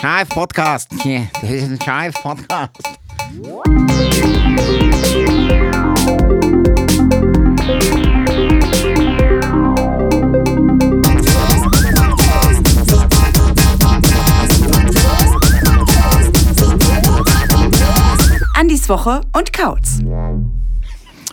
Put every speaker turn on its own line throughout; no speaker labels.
Scheiß Podcast. Yeah, das ist ein Scheiß Podcast.
Andis Woche und Kautz.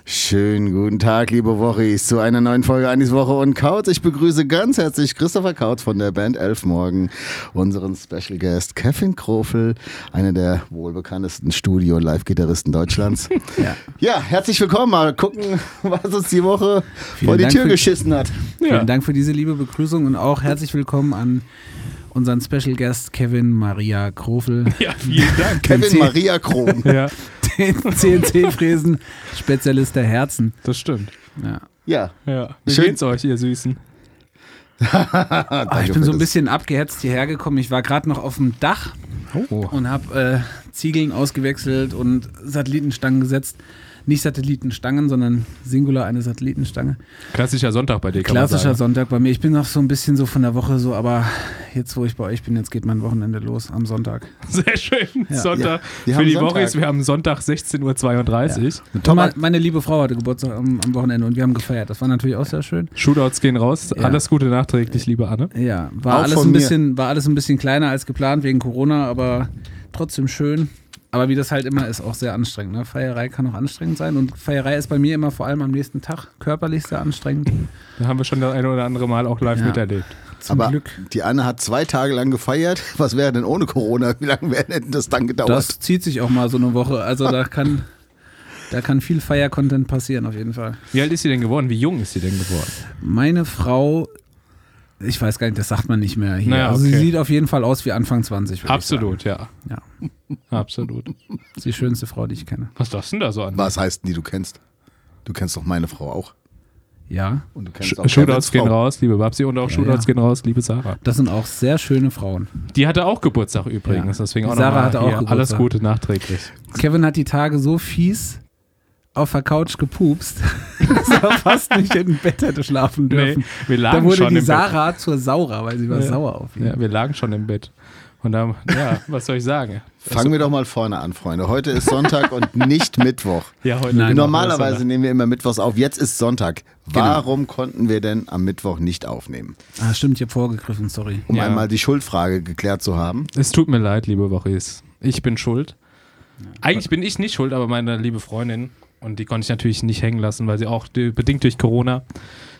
Schönen guten Tag, liebe Wochis, zu einer neuen Folge Anis Woche und Kautz. Ich begrüße ganz herzlich Christopher Kautz von der Band Elf Morgen, unseren Special Guest Kevin Krofel, einer der wohlbekanntesten Studio- und Live-Gitarristen Deutschlands.
Ja.
ja, herzlich willkommen. Mal gucken, was uns die Woche
Vielen
vor die
Dank
Tür
für-
geschissen hat.
Vielen Dank für diese liebe Begrüßung und auch herzlich willkommen an unseren Special Guest Kevin Maria Krofel,
Ja, vielen Dank.
Kevin
Sie-
Maria Kron.
Ja,
den CNC-Fräsen, Spezialist der Herzen.
das stimmt.
Ja.
Ja,
Ja. Wie
Schön.
geht's euch, ihr Süßen?
Ah, ich bin so ein bisschen abgehetzt hierher gekommen. Ich war gerade noch auf dem Dach
Oh.
und habe äh, Ziegeln ausgewechselt und Satellitenstangen gesetzt. Nicht Satellitenstangen, sondern Singular eine Satellitenstange.
Klassischer Sonntag bei dir, kann
Klassischer
man sagen.
Sonntag bei mir. Ich bin noch so ein bisschen so von der Woche so, aber jetzt, wo ich bei euch bin, jetzt geht mein Wochenende los am Sonntag.
Sehr schön.
Ja.
Sonntag.
Ja,
Für die
Sonntag.
Woche ist, wir haben Sonntag 16.32 Uhr.
Und mein, meine liebe Frau hatte Geburtstag am, am Wochenende und wir haben gefeiert. Das war natürlich auch sehr schön.
Shootouts gehen raus.
Ja.
Alles Gute nachträglich, liebe Anne.
Ja, war
Auch
alles, ein bisschen, war alles ein bisschen kleiner als geplant wegen Corona, aber trotzdem schön. Aber wie das halt immer ist, auch sehr anstrengend. Ne? Feierei kann auch anstrengend sein und Feierei ist bei mir immer vor allem am nächsten Tag körperlich sehr anstrengend.
Da haben wir schon das eine oder andere Mal auch live
Ja.
miterlebt.
Zum
Aber
Glück.
die Anne hat zwei Tage lang gefeiert. Was wäre denn ohne Corona? Wie lange wäre denn das dann gedauert?
Das zieht sich auch mal so eine Woche. Also da kann, da kann viel Feier-Content passieren auf jeden Fall.
Wie alt ist sie denn geworden? Wie jung ist sie denn geworden?
Meine Frau, ich weiß gar nicht, das sagt man nicht mehr hier.
Naja,
Also sie sieht auf jeden Fall aus wie Anfang 20. würde ich
Absolut, ja.
Ja,
Absolut.
das ist die schönste Frau, die ich kenne.
Was darfst du denn da so an?
Was heißt denn die, du kennst? Du kennst doch meine Frau auch.
Ja,
Und du kennst
Sh
auch
Shootouts gehen raus, liebe Babsi, und auch Shootouts
ja.
gehen raus, liebe Sarah.
das sind auch sehr schöne Frauen.
Die hatte auch Geburtstag übrigens,
Ja.
deswegen auch
Sarah hatte auch
hier alles
Geburtstag.
Gute nachträglich.
Kevin hat die Tage so fies auf der Couch gepupst, dass er fast nicht im Bett hätte schlafen dürfen.
Nee, wir lagen
da wurde
schon
die
im Bett.
Sarah zur Saura, weil sie war
Ja.
sauer auf ihn.
Ja, wir lagen schon im Bett. Und dann, ja, was soll ich sagen?
Fangen wir doch mal vorne an, Freunde. Heute ist Sonntag und nicht Mittwoch.
Ja, heute
Nein.
genau,
Normalerweise nehmen wir immer Mittwochs auf. Jetzt ist Sonntag. Warum konnten wir denn am Mittwoch nicht aufnehmen?
Ah, stimmt, ich habe vorgegriffen, sorry.
Um
Ja.
einmal die Schuldfrage geklärt zu haben.
Es tut mir leid, liebe Wochis. Ich bin schuld. Eigentlich bin ich nicht schuld, aber meine liebe Freundin, und die konnte ich natürlich nicht hängen lassen, weil sie auch bedingt durch Corona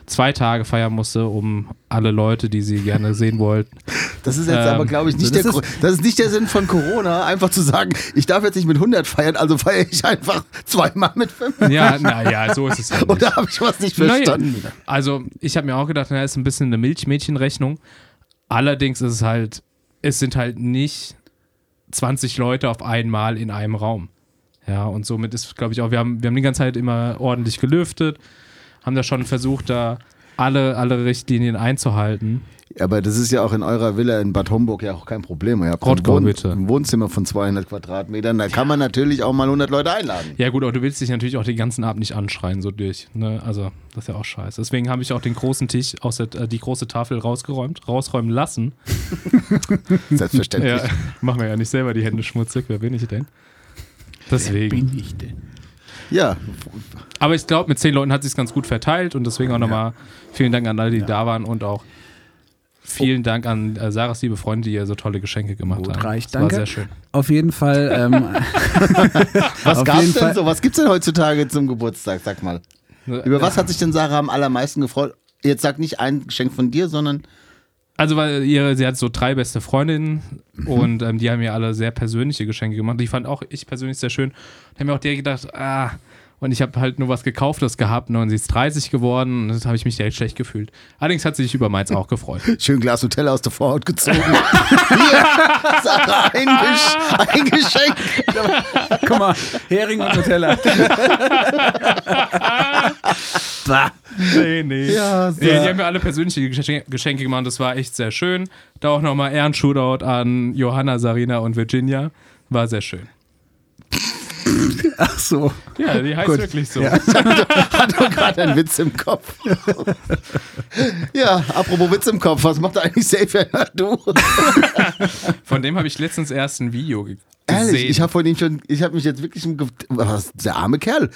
zwei Tage feiern musste, um alle Leute, die sie gerne sehen wollten.
Das ist jetzt
Ähm,
aber, glaube ich, nicht
das
der
ist-.
Das ist nicht der Sinn von Corona, einfach zu sagen, ich darf jetzt nicht mit 100 feiern, also feiere ich einfach zweimal mit 5.
Ja, naja, so ist es ja nicht.
Oder habe ich was nicht
Naja,
verstanden?
also, ich habe mir auch gedacht, na, ist ein bisschen eine Milchmädchenrechnung. Allerdings ist es halt, es sind halt nicht 20 Leute auf einmal in einem Raum. Ja, und somit ist, glaube ich, auch, wir haben, wir haben die ganze Zeit immer ordentlich gelüftet, haben da schon versucht, da alle, alle Richtlinien einzuhalten.
Aber das ist ja auch in eurer Villa in Bad Homburg ja auch kein Problem. Ihr habt ein,
Rottgau,
Wohn
bitte.
ein Wohnzimmer von 200 Quadratmetern, da kann man natürlich auch mal 100 Leute einladen.
Ja, gut, aber du willst dich natürlich auch den ganzen Abend nicht anschreien, so durch. Ne? Also, das ist ja auch scheiße. Deswegen habe ich auch den großen Tisch, aus der, äh, die große Tafel rausgeräumt, rausräumen lassen.
Selbstverständlich.
Ja, machen wir ja nicht selber die Hände schmutzig. Wer bin ich denn? Deswegen.
Bin ich denn?
Ja,
Aber ich glaube, mit zehn Leuten hat sich ganz gut verteilt und deswegen auch nochmal vielen Dank an alle, die da waren und auch vielen Dank an äh, Sarahs liebe Freunde, die ihr so tolle Geschenke gemacht
Gut
haben.
reicht,
das
danke.
war sehr schön.
Auf jeden Fall, ähm,
was gab's denn
Fall-
so? Was gibt's denn heutzutage zum Geburtstag? Sag mal. Über was hat sich denn Sarah am allermeisten gefreut? Jetzt sag nicht ein Geschenk von dir, sondern
Also, weil ihre, sie hat so drei beste Freundinnen
Mhm.
und ähm, die haben mir alle sehr persönliche Geschenke gemacht. Die fand auch ich persönlich sehr schön. Da haben mir auch direkt gedacht, ah, und ich habe halt nur was gekauftes gehabt ne, und sie ist 30 geworden und das habe ich mich direkt schlecht gefühlt. Allerdings hat sie sich über meins auch gefreut.
schön Glas Hotel aus der Vorhaut gezogen. Hier, ein, Gesch ein Geschenk.
guck mal, Hering und Nutella.
Nee, nee.
Ja,
Nee, die haben mir alle persönliche Geschenke, gemacht. Das war echt sehr schön. Da auch nochmal Ehren-Shootout an Johanna, Sarina und Virginia. War sehr schön.
Ach so.
Ja, die heißt
Gut.
wirklich so.
Hat doch gerade einen Witz im Kopf. ja, apropos Witz im Kopf, was macht eigentlich Xavier du?
Von dem habe ich letztens erst ein Video ge
Ehrlich,
gesehen.
ich habe von ihm schon, ich habe mich jetzt wirklich, im was, der arme Kerl.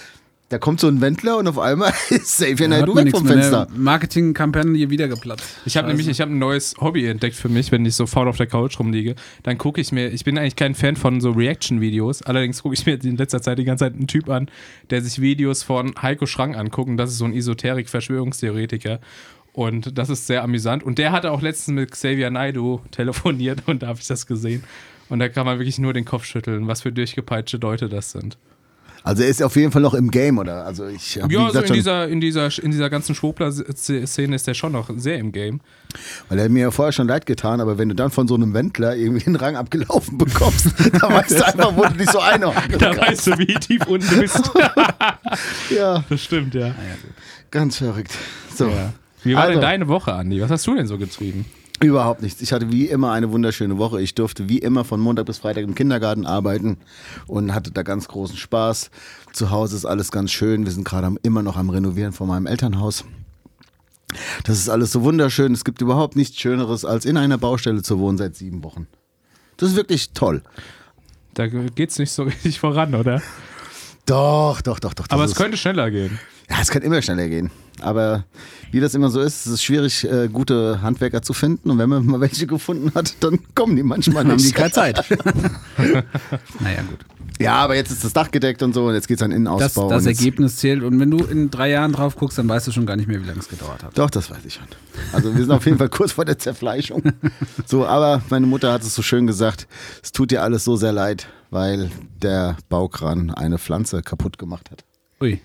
Da kommt so ein Wendler und auf einmal ist Naidoo
man
weg vom
mehr.
Fenster.
Marketingkampagne wieder geplatzt.
Ich habe nämlich, ich habe ein neues Hobby entdeckt für mich, wenn ich so faul auf der Couch rumliege. Dann gucke ich mir, ich bin eigentlich kein Fan von so Reaction-Videos, allerdings gucke ich mir in letzter Zeit die ganze Zeit einen Typ an, der sich Videos von Heiko Schrank anguckt. Und das ist so ein Esoterik-Verschwörungstheoretiker. Und das ist sehr amüsant. Und der hatte auch letztens mit Xavier Naidoo telefoniert und da habe ich das gesehen. Und da kann man wirklich nur den Kopf schütteln, was für durchgepeitschte Leute das sind.
Also er ist auf jeden Fall noch im Game, oder? Also ich
Ja, also
gesagt,
in
schon,
dieser, in, dieser, in dieser ganzen Schwobler-Szene ist der schon noch sehr im Game.
weil er hat mir ja vorher schon leid getan, aber wenn du dann von so einem Wendler irgendwie einen Rang abgelaufen bekommst, dann weißt du einfach, wo du dich so einordnen
Da weißt du, wie tief unten du bist.
Ja,
Das stimmt, ja.
ganz verrückt. So.
Wie war
Also.
denn deine Woche, Andi? Was hast du denn so getrieben?
Überhaupt nichts. Ich hatte wie immer eine wunderschöne Woche. Ich durfte wie immer von Montag bis Freitag im Kindergarten arbeiten und hatte da ganz großen Spaß. Zu Hause ist alles ganz schön. Wir sind gerade immer noch am Renovieren von meinem Elternhaus. Das ist alles so wunderschön. Es gibt überhaupt nichts Schöneres, als in einer Baustelle zu wohnen seit sieben Wochen. Das ist wirklich toll.
Da geht's nicht so richtig voran, oder?
Doch, doch, doch, doch.
Aber es könnte schneller gehen.
Ja, es kann immer schneller gehen. Aber wie das immer so ist, es ist schwierig, äh, gute Handwerker zu finden. Und wenn man mal welche gefunden hat, dann kommen die manchmal
Dann haben die
nicht.
keine Zeit. naja, gut.
Ja, aber jetzt ist das Dach gedeckt und so und jetzt geht's an
Das,
Innenausbau.
das
jetzt-
Ergebnis zählt. Und wenn du in drei Jahren drauf guckst, dann weißt du schon gar nicht mehr, wie lange es gedauert hat.
Doch, das weiß ich schon. Also wir sind auf jeden Fall kurz vor der Zerfleischung. So, aber meine Mutter hat es so schön gesagt, es tut dir alles so sehr leid, weil der Baukran eine Pflanze kaputt gemacht hat.
Ui.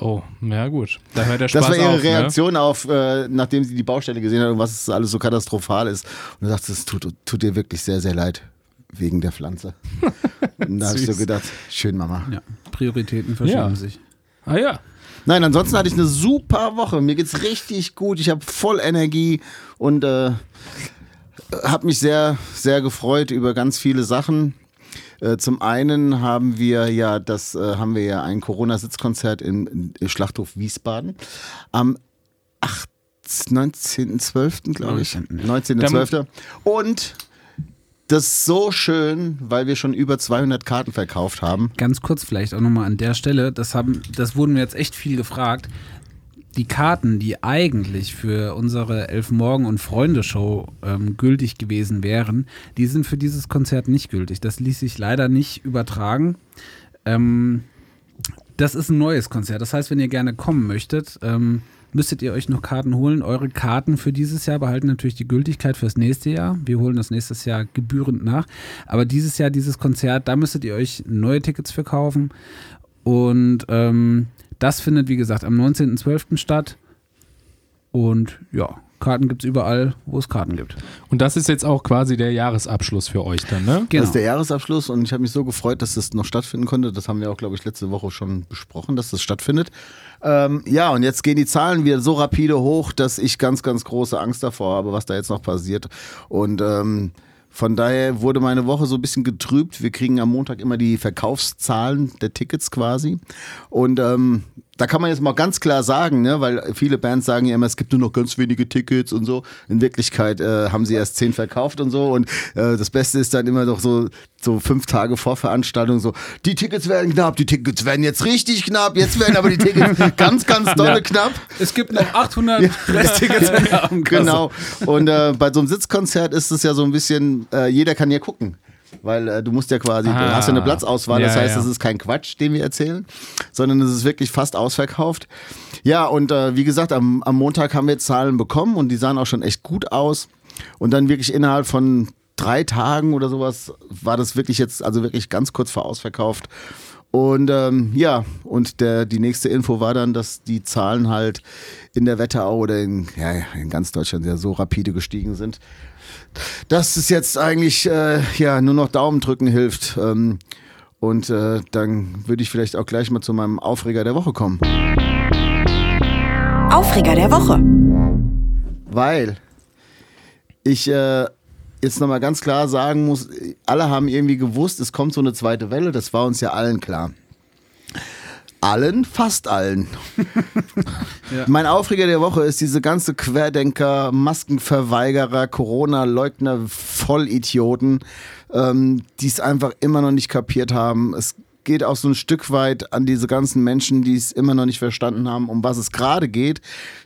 Oh, ja gut. Da hört der Spaß
Das war ihre
auf, ne?
Reaktion auf, äh, nachdem sie die Baustelle gesehen hat und was es alles so katastrophal ist. Und du sagst, es tut, tut dir wirklich sehr, sehr leid wegen der Pflanze. Und da habe ich so gedacht, schön Mama.
Ja, Prioritäten verschieben
Ja.
sich.
Ah ja.
Nein, ansonsten hatte ich eine super Woche. Mir geht's richtig gut. Ich habe voll Energie und äh, habe mich sehr, sehr gefreut über ganz viele Sachen. Äh, zum einen haben wir ja das, äh, haben wir ja ein Corona-Sitzkonzert im, im Schlachthof Wiesbaden am 8, 19.12. glaube ich. 19.12. Und das ist so schön, weil wir schon über 200 Karten verkauft haben.
Ganz kurz vielleicht auch nochmal an der Stelle, das, haben, das wurden wir jetzt echt viel gefragt. Die Karten, die eigentlich für unsere Elf Morgen und Freunde Show ähm, gültig gewesen wären, die sind für dieses Konzert nicht gültig. Das ließ sich leider nicht übertragen. Ähm, das ist ein neues Konzert. Das heißt, wenn ihr gerne kommen möchtet, ähm, müsstet ihr euch noch Karten holen. Eure Karten für dieses Jahr behalten natürlich die Gültigkeit fürs nächste Jahr. Wir holen das nächstes Jahr gebührend nach. Aber dieses Jahr, dieses Konzert, da müsstet ihr euch neue Tickets für kaufen. Und ähm, das findet, wie gesagt, am 19.12. statt. Und ja, Karten gibt es überall, wo es Karten gibt.
Und das ist jetzt auch quasi der Jahresabschluss für euch dann, ne?
Das
Genau.
ist der Jahresabschluss und ich habe mich so gefreut, dass das noch stattfinden konnte. Das haben wir auch, glaube ich, letzte Woche schon besprochen, dass das stattfindet. Ähm, ja, und jetzt gehen die Zahlen wieder so rapide hoch, dass ich ganz, ganz große Angst davor habe, was da jetzt noch passiert. Und ähm, von daher wurde meine Woche so ein bisschen getrübt. Wir kriegen am Montag immer die Verkaufszahlen der Tickets quasi. Und ähm, da kann man jetzt mal ganz klar sagen, ne, weil viele Bands sagen ja immer, es gibt nur noch ganz wenige Tickets und so. In Wirklichkeit äh, haben sie erst zehn verkauft und so. Und äh, das Beste ist dann immer doch so, so fünf Tage vor Veranstaltung so, die Tickets werden knapp, die Tickets werden jetzt richtig knapp, jetzt werden aber die Tickets ganz, ganz dolle
Ja.
knapp.
Es gibt noch 800 Resttickets in der Abendkasse.
Genau. Und äh, bei so einem Sitzkonzert ist es ja so ein bisschen, äh, jeder kann ja gucken. Weil äh, du musst ja quasi, du
Ah.
hast ja eine Platzauswahl, das
Ja,
heißt,
ja.
es ist kein Quatsch, den wir erzählen, sondern es ist wirklich fast ausverkauft. Ja, und äh, wie gesagt, am, am Montag haben wir Zahlen bekommen und die sahen auch schon echt gut aus. Und dann wirklich innerhalb von drei Tagen oder sowas war das wirklich jetzt, also wirklich ganz kurz vor ausverkauft. Und ähm, ja, und der, die nächste Info war dann, dass die Zahlen halt in der Wetterau oder in, ja, in ganz Deutschland ja so rapide gestiegen sind, dass es jetzt eigentlich äh, ja nur noch Daumen drücken hilft. Ähm, und äh, dann würde ich vielleicht auch gleich mal zu meinem Aufreger der Woche kommen.
Aufreger der Woche.
Weil ich, äh, jetzt nochmal ganz klar sagen muss, alle haben irgendwie gewusst, es kommt so eine zweite Welle, das war uns ja allen klar. Allen, fast allen. Mein Aufreger der Woche ist diese ganze Querdenker, Maskenverweigerer, Corona-Leugner, Vollidioten, ähm, die es einfach immer noch nicht kapiert haben. Es geht auch so ein Stück weit an diese ganzen Menschen, die es immer noch nicht verstanden haben, um was es gerade geht,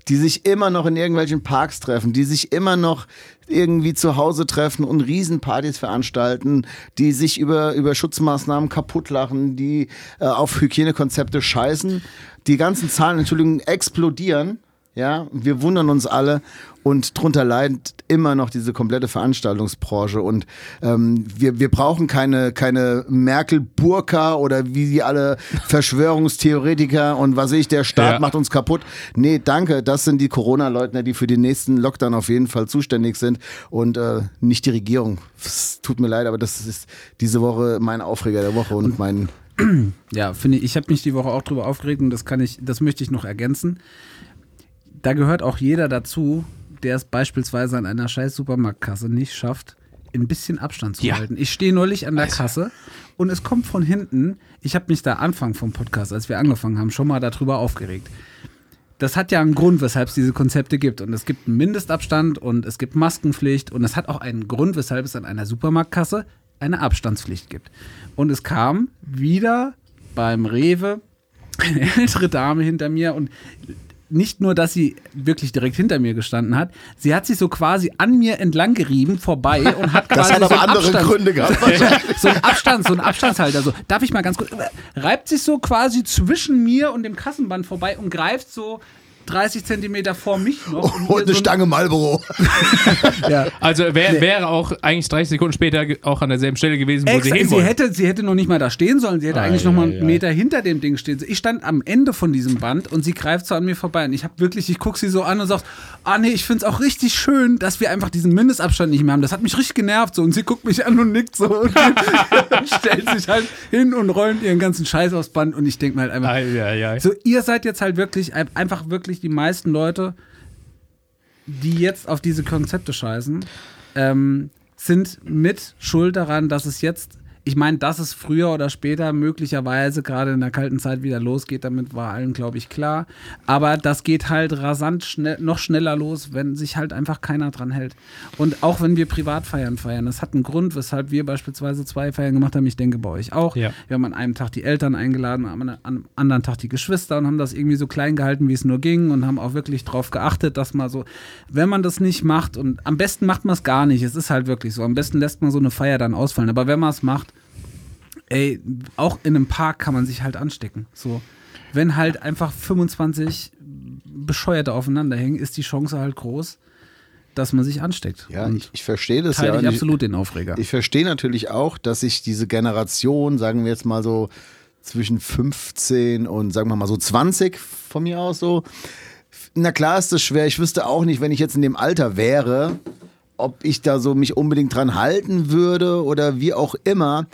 die sich immer noch in irgendwelchen Parks treffen, die sich immer noch irgendwie zu Hause treffen und Riesenpartys veranstalten, die sich über, über Schutzmaßnahmen kaputtlachen, die äh, auf Hygienekonzepte scheißen. Die ganzen Zahlen, Entschuldigung, explodieren. Ja, wir wundern uns alle und drunter leidet immer noch diese komplette Veranstaltungsbranche. Und ähm, wir, wir brauchen keine, keine Merkel-Burka oder wie die alle Verschwörungstheoretiker und was ich, der Staat
Ja.
macht uns kaputt. Nee, danke, das sind die Corona-Leugner, die für den nächsten Lockdown auf jeden Fall zuständig sind und äh, nicht die Regierung. Es tut mir leid, aber das ist diese Woche mein Aufreger der Woche und mein
Ja, finde ich, ich habe mich die Woche auch drüber aufgeregt und das kann ich, das möchte ich noch ergänzen. Da gehört auch jeder dazu, der es beispielsweise an einer scheiß Supermarktkasse nicht schafft, ein bisschen Abstand zu
Ja.
halten. Ich stehe neulich an der Kasse und es kommt von hinten, ich habe mich da Anfang vom Podcast, als wir angefangen haben, schon mal darüber aufgeregt. Das hat ja einen Grund, weshalb es diese Konzepte gibt. Und es gibt einen Mindestabstand und es gibt Maskenpflicht und es hat auch einen Grund, weshalb es an einer Supermarktkasse eine Abstandspflicht gibt. Und es kam wieder beim Rewe eine ältere Dame hinter mir und nicht nur, dass sie wirklich direkt hinter mir gestanden hat, sie hat sich so quasi an mir entlang gerieben vorbei und hat
Das
quasi
hat aber
so
andere
Abstand,
Gründe gehabt.
so ein Abstand, so ein Abstandshalter. So, darf ich mal ganz kurz, reibt sich so quasi zwischen mir und dem Kassenband vorbei und greift so 30 Zentimeter vor mich noch. hier
Und eine
so
Stange Marlboro.
Ja.
Also wär, wäre auch eigentlich 30 Sekunden später auch an derselben Stelle gewesen, wo sie
Extra,
hin
sie, hätte, sie hätte noch nicht mal da stehen sollen. Sie hätte
Ei,
eigentlich noch mal
ei,
einen
ei.
Meter hinter dem Ding stehen. Ich stand am Ende von diesem Band und sie greift so an mir vorbei. Und ich habe wirklich, ich gucke sie so an und sag, ah nee, ich finde es auch richtig schön, dass wir einfach diesen Mindestabstand nicht mehr haben. Das hat mich richtig genervt. So. Und sie guckt mich an und nickt so und stellt sich halt hin und räumt ihren ganzen Scheiß aufs Band. Und ich denke mir halt einfach,
Ei, ei, ei.
so, ihr seid jetzt halt wirklich, ein- einfach wirklich die meisten Leute, die jetzt auf diese Konzepte scheißen, ähm, sind mit schuld daran, dass es jetzt, ich meine, dass es früher oder später möglicherweise gerade in der kalten Zeit wieder losgeht, damit war allen, glaube ich, klar. Aber das geht halt rasant schnell, noch schneller los, wenn sich halt einfach keiner dran hält. Und auch wenn wir Privatfeiern feiern, das hat einen Grund, weshalb wir beispielsweise zwei Feiern gemacht haben. Ich denke bei euch auch.
Ja.
Wir haben an einem Tag die Eltern eingeladen, am am anderen Tag die Geschwister und haben das irgendwie so klein gehalten, wie es nur ging und haben auch wirklich drauf geachtet, dass man so, wenn man das nicht macht und am besten macht man es gar nicht, es ist halt wirklich so, am besten lässt man so eine Feier dann ausfallen, aber wenn man es macht, ey, auch in einem Park kann man sich halt anstecken, so. Wenn halt einfach 25 Bescheuerte aufeinander hängen, ist die Chance halt groß, dass man sich ansteckt.
Ja,
und
ich, ich verstehe das ja.
ich absolut den Aufreger.
Ich verstehe natürlich auch, dass sich diese Generation, sagen wir jetzt mal so zwischen 15 und sagen wir mal so 20 von mir aus so, na klar ist das schwer. Ich wüsste auch nicht, wenn ich jetzt in dem Alter wäre, ob ich da so mich unbedingt dran halten würde oder wie auch immer.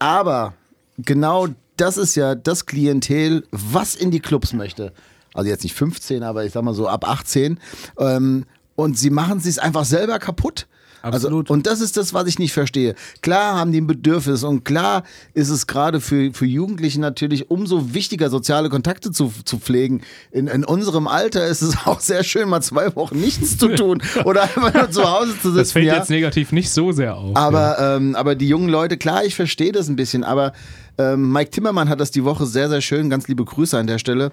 Aber genau das ist ja das Klientel, was in die Clubs möchte. Also jetzt nicht 15, aber ich sag mal so ab 18. Ähm, und sie machen es einfach selber kaputt.
Absolut.
Also, und das ist das, was ich nicht verstehe. Klar haben die ein Bedürfnis und klar ist es gerade für, für Jugendliche natürlich umso wichtiger, soziale Kontakte zu, zu pflegen. In, in unserem Alter ist es auch sehr schön, mal zwei Wochen nichts zu tun oder einfach nur zu Hause zu sitzen.
Das fällt
ja?
jetzt negativ nicht so sehr auf.
Aber, ähm, aber die jungen Leute, klar, ich verstehe das ein bisschen, aber ähm, Mike Timmermann hat das die Woche sehr, sehr schön, ganz liebe Grüße an der Stelle,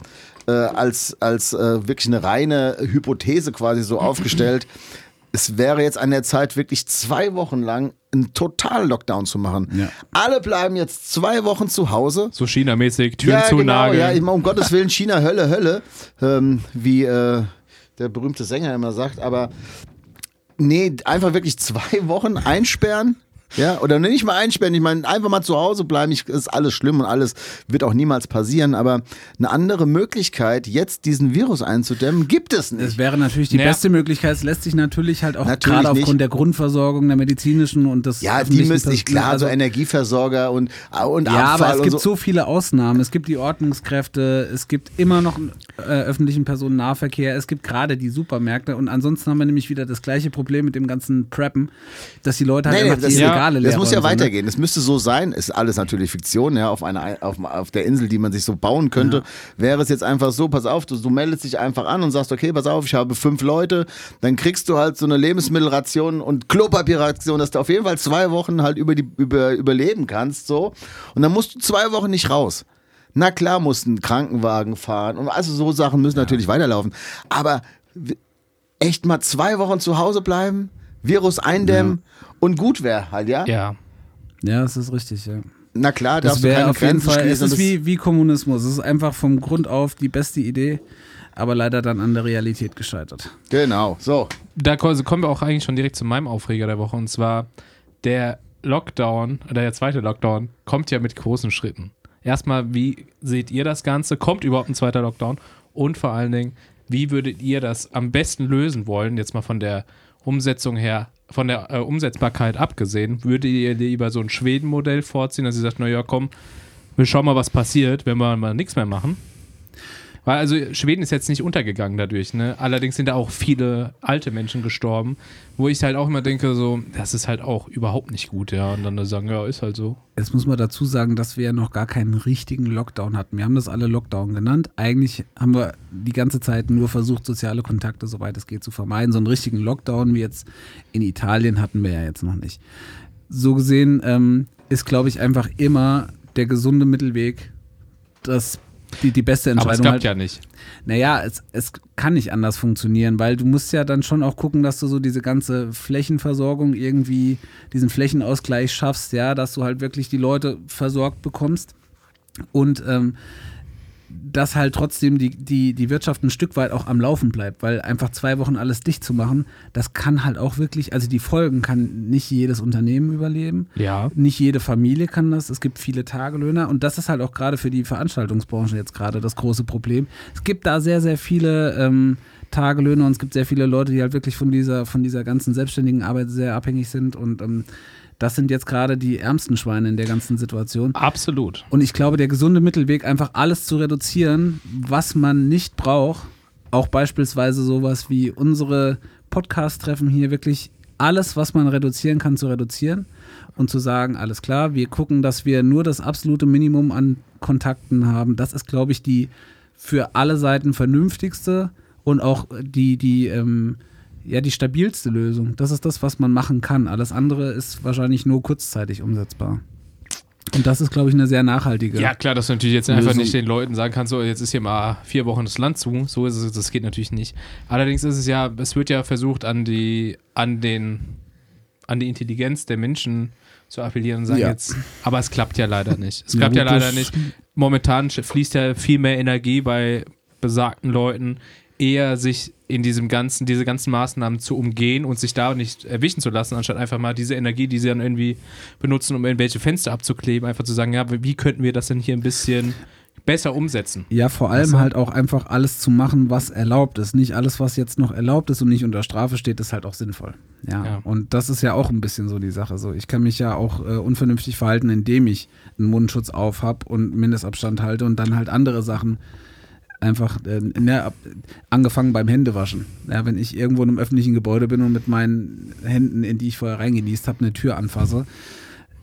äh, als, als äh, wirklich eine reine Hypothese quasi so aufgestellt. Es wäre jetzt an der Zeit, wirklich zwei Wochen lang einen Total-Lockdown zu machen.
Ja.
Alle bleiben jetzt zwei Wochen zu Hause.
so China-mäßig, Türen
Ja, genau,
zunageln.
ja, immer um Gottes Willen, China, Hölle, Hölle, ähm, wie äh, der berühmte Sänger immer sagt, aber nee, einfach wirklich zwei Wochen einsperren, Ja, oder nicht mal einsperren. Ich meine, einfach mal zu Hause bleiben. Ich, ist alles schlimm und alles wird auch niemals passieren. Aber eine andere Möglichkeit, jetzt diesen Virus einzudämmen, gibt es nicht.
Es wäre natürlich die
Naja.
beste Möglichkeit. Es lässt sich natürlich halt auch
Natürlich
gerade
nicht.
aufgrund der Grundversorgung, der medizinischen und des
ja, die müssen nicht klar,
also-
so Energieversorger und, und
Ja,
Abfall
aber es
und
gibt
so.
so viele Ausnahmen. Es gibt die Ordnungskräfte, es gibt immer noch äh, öffentlichen Personennahverkehr, es gibt gerade die Supermärkte und ansonsten haben wir nämlich wieder das gleiche Problem mit dem ganzen Preppen, dass die Leute halt
Nee,
einfach
das,
ja,
Regale leer
das muss ja
ne?
weitergehen. Es müsste so sein. Ist alles natürlich Fiktion, ja, auf einer auf, auf der Insel, die man sich so bauen könnte. Wäre es jetzt einfach so, pass auf, du, du meldest dich einfach an und sagst, okay, pass auf, ich habe fünf Leute, dann kriegst du halt so eine Lebensmittelration und Klopapierration, dass du auf jeden Fall zwei Wochen halt über die über, überleben kannst, so. Und dann musst du zwei Wochen nicht raus. Na klar, musst ein Krankenwagen fahren und also so Sachen müssen natürlich weiterlaufen. Aber echt mal zwei Wochen zu Hause bleiben, Virus eindämmen und gut wäre halt, ja?
Ja.
Ja, das ist richtig, ja.
Na klar,
Das wäre
keine
auf jeden
Grenzen
Fall, es ist wie, wie Kommunismus. Es ist einfach vom Grund auf die beste Idee, aber leider dann an der Realität gescheitert.
genau, so.
Da ko- kommen wir auch eigentlich schon direkt zu meinem Aufreger der Woche. Und zwar der Lockdown, oder der zweite Lockdown, kommt ja mit großen Schritten. Erstmal, wie seht ihr das Ganze? Kommt überhaupt ein zweiter Lockdown? Und vor allen Dingen, wie würdet ihr das am besten lösen wollen? Jetzt mal von der Umsetzung her, von der äh, Umsetzbarkeit abgesehen. Würdet ihr lieber so ein Schweden-Modell vorziehen, dass ihr sagt, naja, komm, wir schauen mal, was passiert, wenn wir mal nichts mehr machen? Weil also Schweden ist jetzt nicht untergegangen dadurch, ne? Allerdings sind da auch viele alte Menschen gestorben, wo ich halt auch immer denke, so, das ist halt auch überhaupt nicht gut, ja. Und dann sagen, ja, ist halt so.
Jetzt muss man dazu sagen, dass wir ja noch gar keinen richtigen Lockdown hatten. Wir haben das alle Lockdown genannt. Eigentlich haben wir die ganze Zeit nur versucht, soziale Kontakte, soweit es geht, zu vermeiden. So einen richtigen Lockdown wie jetzt in Italien hatten wir ja jetzt noch nicht. So gesehen ähm, ist, glaube ich, einfach immer der gesunde Mittelweg das, die, die beste
Aber
Entscheidung.
es klappt
halt.
ja nicht.
Naja, es, es kann nicht anders funktionieren, weil du musst ja dann schon auch gucken, dass du so diese ganze Flächenversorgung irgendwie, diesen Flächenausgleich schaffst, ja, dass du halt wirklich die Leute versorgt bekommst und ähm, dass halt trotzdem die, die, die Wirtschaft ein Stück weit auch am Laufen bleibt, weil einfach zwei Wochen alles dicht zu machen, das kann halt auch wirklich, also die Folgen kann nicht jedes Unternehmen überleben.
Ja.
Nicht jede Familie kann das. Es gibt viele Tagelöhner und das ist halt auch gerade für die Veranstaltungsbranche jetzt gerade das große Problem. Es gibt da sehr, sehr viele ähm, Tagelöhner und es gibt sehr viele Leute, die halt wirklich von dieser, von dieser ganzen selbstständigen Arbeit sehr abhängig sind und ähm, das sind jetzt gerade die ärmsten Schweine in der ganzen Situation.
Absolut.
Und ich glaube, der gesunde Mittelweg, einfach alles zu reduzieren, was man nicht braucht, auch beispielsweise sowas wie unsere Podcast-Treffen hier, wirklich alles, was man reduzieren kann, zu reduzieren und zu sagen, alles klar, wir gucken, dass wir nur das absolute Minimum an Kontakten haben. Das ist, glaube ich, die für alle Seiten vernünftigste und auch die, die, ähm, ja, die stabilste Lösung. Das ist das, was man machen kann. Alles andere ist wahrscheinlich nur kurzzeitig umsetzbar. Und das ist, glaube ich, eine sehr nachhaltige.
Ja, klar, dass du natürlich jetzt einfach
Lösung.
nicht den Leuten sagen kannst, so, jetzt ist hier mal vier Wochen das Land zu. So ist es, das geht natürlich nicht. Allerdings ist es ja, es wird ja versucht, an die, an den, an die Intelligenz der Menschen zu appellieren und sagen
Ja.
jetzt, aber es klappt ja leider nicht. Es
Ja,
klappt ja
gut,
leider nicht. Momentan fließt ja viel mehr Energie bei besagten Leuten, eher sich in diesem ganzen, diese ganzen Maßnahmen zu umgehen und sich da nicht erwischen zu lassen, anstatt einfach mal diese Energie, die sie dann irgendwie benutzen, um irgendwelche Fenster abzukleben, einfach zu sagen, ja, wie könnten wir das denn hier ein bisschen besser umsetzen?
Ja, vor allem
du?
halt auch einfach alles zu machen, was erlaubt ist. Nicht alles, was jetzt noch erlaubt ist und nicht unter Strafe steht, ist halt auch sinnvoll. Ja.
Ja.
Und das ist ja auch ein bisschen so die Sache. So, ich kann mich ja auch äh, unvernünftig verhalten, indem ich einen Mundschutz auf habe und Mindestabstand halte und dann halt andere Sachen einfach, äh, ne, angefangen beim Händewaschen. Ja, wenn ich irgendwo in einem öffentlichen Gebäude bin und mit meinen Händen, in die ich vorher reingenießt habe, eine Tür anfasse,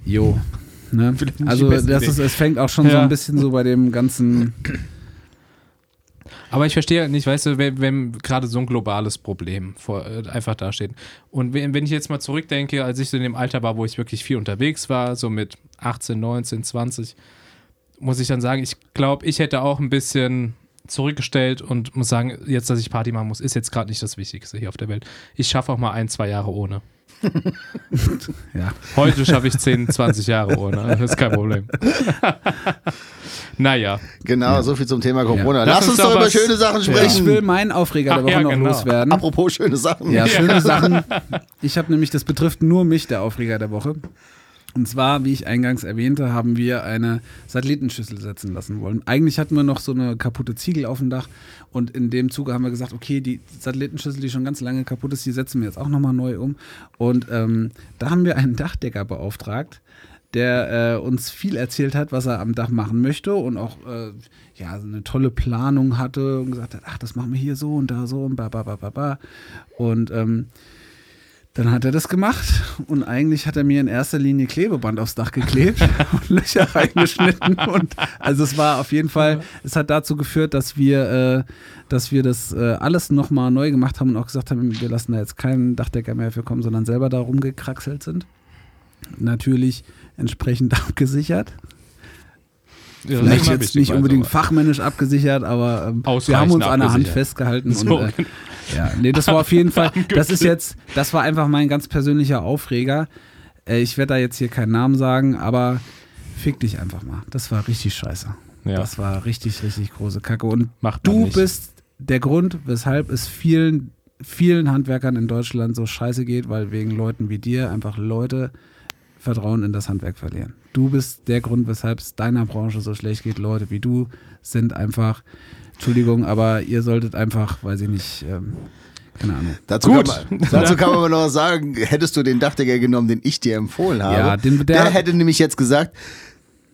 jo. Ne? Also das ist, es fängt auch schon so
Ja.
ein bisschen so bei dem ganzen
Aber ich verstehe nicht, weißt du, wenn, wenn gerade so ein globales Problem vor, äh, einfach dasteht. Und wenn, wenn ich jetzt mal zurückdenke, als ich so in dem Alter war, wo ich wirklich viel unterwegs war, so mit 18, 19, 20, muss ich dann sagen, ich glaube, ich hätte auch ein bisschen zurückgestellt und muss sagen, jetzt, dass ich Party machen muss, ist jetzt gerade nicht das Wichtigste hier auf der Welt. Ich schaffe auch mal ein, zwei Jahre ohne.
Ja.
Heute schaffe ich 10, 20 Jahre ohne. Das ist kein Problem. naja.
Genau, so viel zum Thema Corona.
Ja.
Lass,
Lass
uns
uns
doch über schöne Sachen
Ich
sprechen.
will meinen Aufreger der
Ach
Woche
ja,
noch
genau.
loswerden.
Apropos schöne Sachen.
Ja, schöne Sachen. Ich habe nämlich, das betrifft nur mich, der Aufreger der Woche. Und zwar, wie ich eingangs erwähnte, haben wir eine Satellitenschüssel setzen lassen wollen. Eigentlich hatten wir noch so eine kaputte Ziegel auf dem Dach und in dem Zuge haben wir gesagt, okay, die Satellitenschüssel, die schon ganz lange kaputt ist, die setzen wir jetzt auch nochmal neu um. Und ähm, da haben wir einen Dachdecker beauftragt, der äh, uns viel erzählt hat, was er am Dach machen möchte und auch äh, ja, eine tolle Planung hatte und gesagt hat, ach, das machen wir hier so und da so und ba, ba, ba, ba, ba. Und ähm, dann hat er das gemacht und eigentlich hat er mir in erster Linie Klebeband aufs Dach geklebt und Löcher reingeschnitten. Und also es war auf jeden Fall, es hat dazu geführt, dass wir, äh, dass wir das äh, alles nochmal neu gemacht haben und auch gesagt haben, wir lassen da jetzt keinen Dachdecker mehr für kommen, sondern selber da rumgekraxelt sind. Natürlich entsprechend abgesichert. Vielleicht jetzt nicht unbedingt fachmännisch abgesichert, aber ähm, wir haben uns an der Hand festgehalten.
So,
und, äh, ja, nee, das war auf jeden Fall, das ist jetzt, das war einfach mein ganz persönlicher Aufreger. Äh, ich werde da jetzt hier keinen Namen sagen, aber fick dich einfach mal. Das war richtig scheiße.
Ja.
Das war richtig, richtig große Kacke. Und du
nicht.
bist der Grund, weshalb es vielen, vielen Handwerkern in Deutschland so scheiße geht, weil wegen Leuten wie dir einfach Leute Vertrauen in das Handwerk verlieren. Du bist der Grund, weshalb es deiner Branche so schlecht geht. Leute wie du sind einfach, Entschuldigung, aber ihr solltet einfach, weiß ich nicht, ähm, keine Ahnung.
Dazu,
Gut.
Kann man, dazu kann man aber noch sagen, hättest du den Dachdecker genommen, den ich dir empfohlen habe,
Ja, den- der-
der, hätte nämlich jetzt gesagt,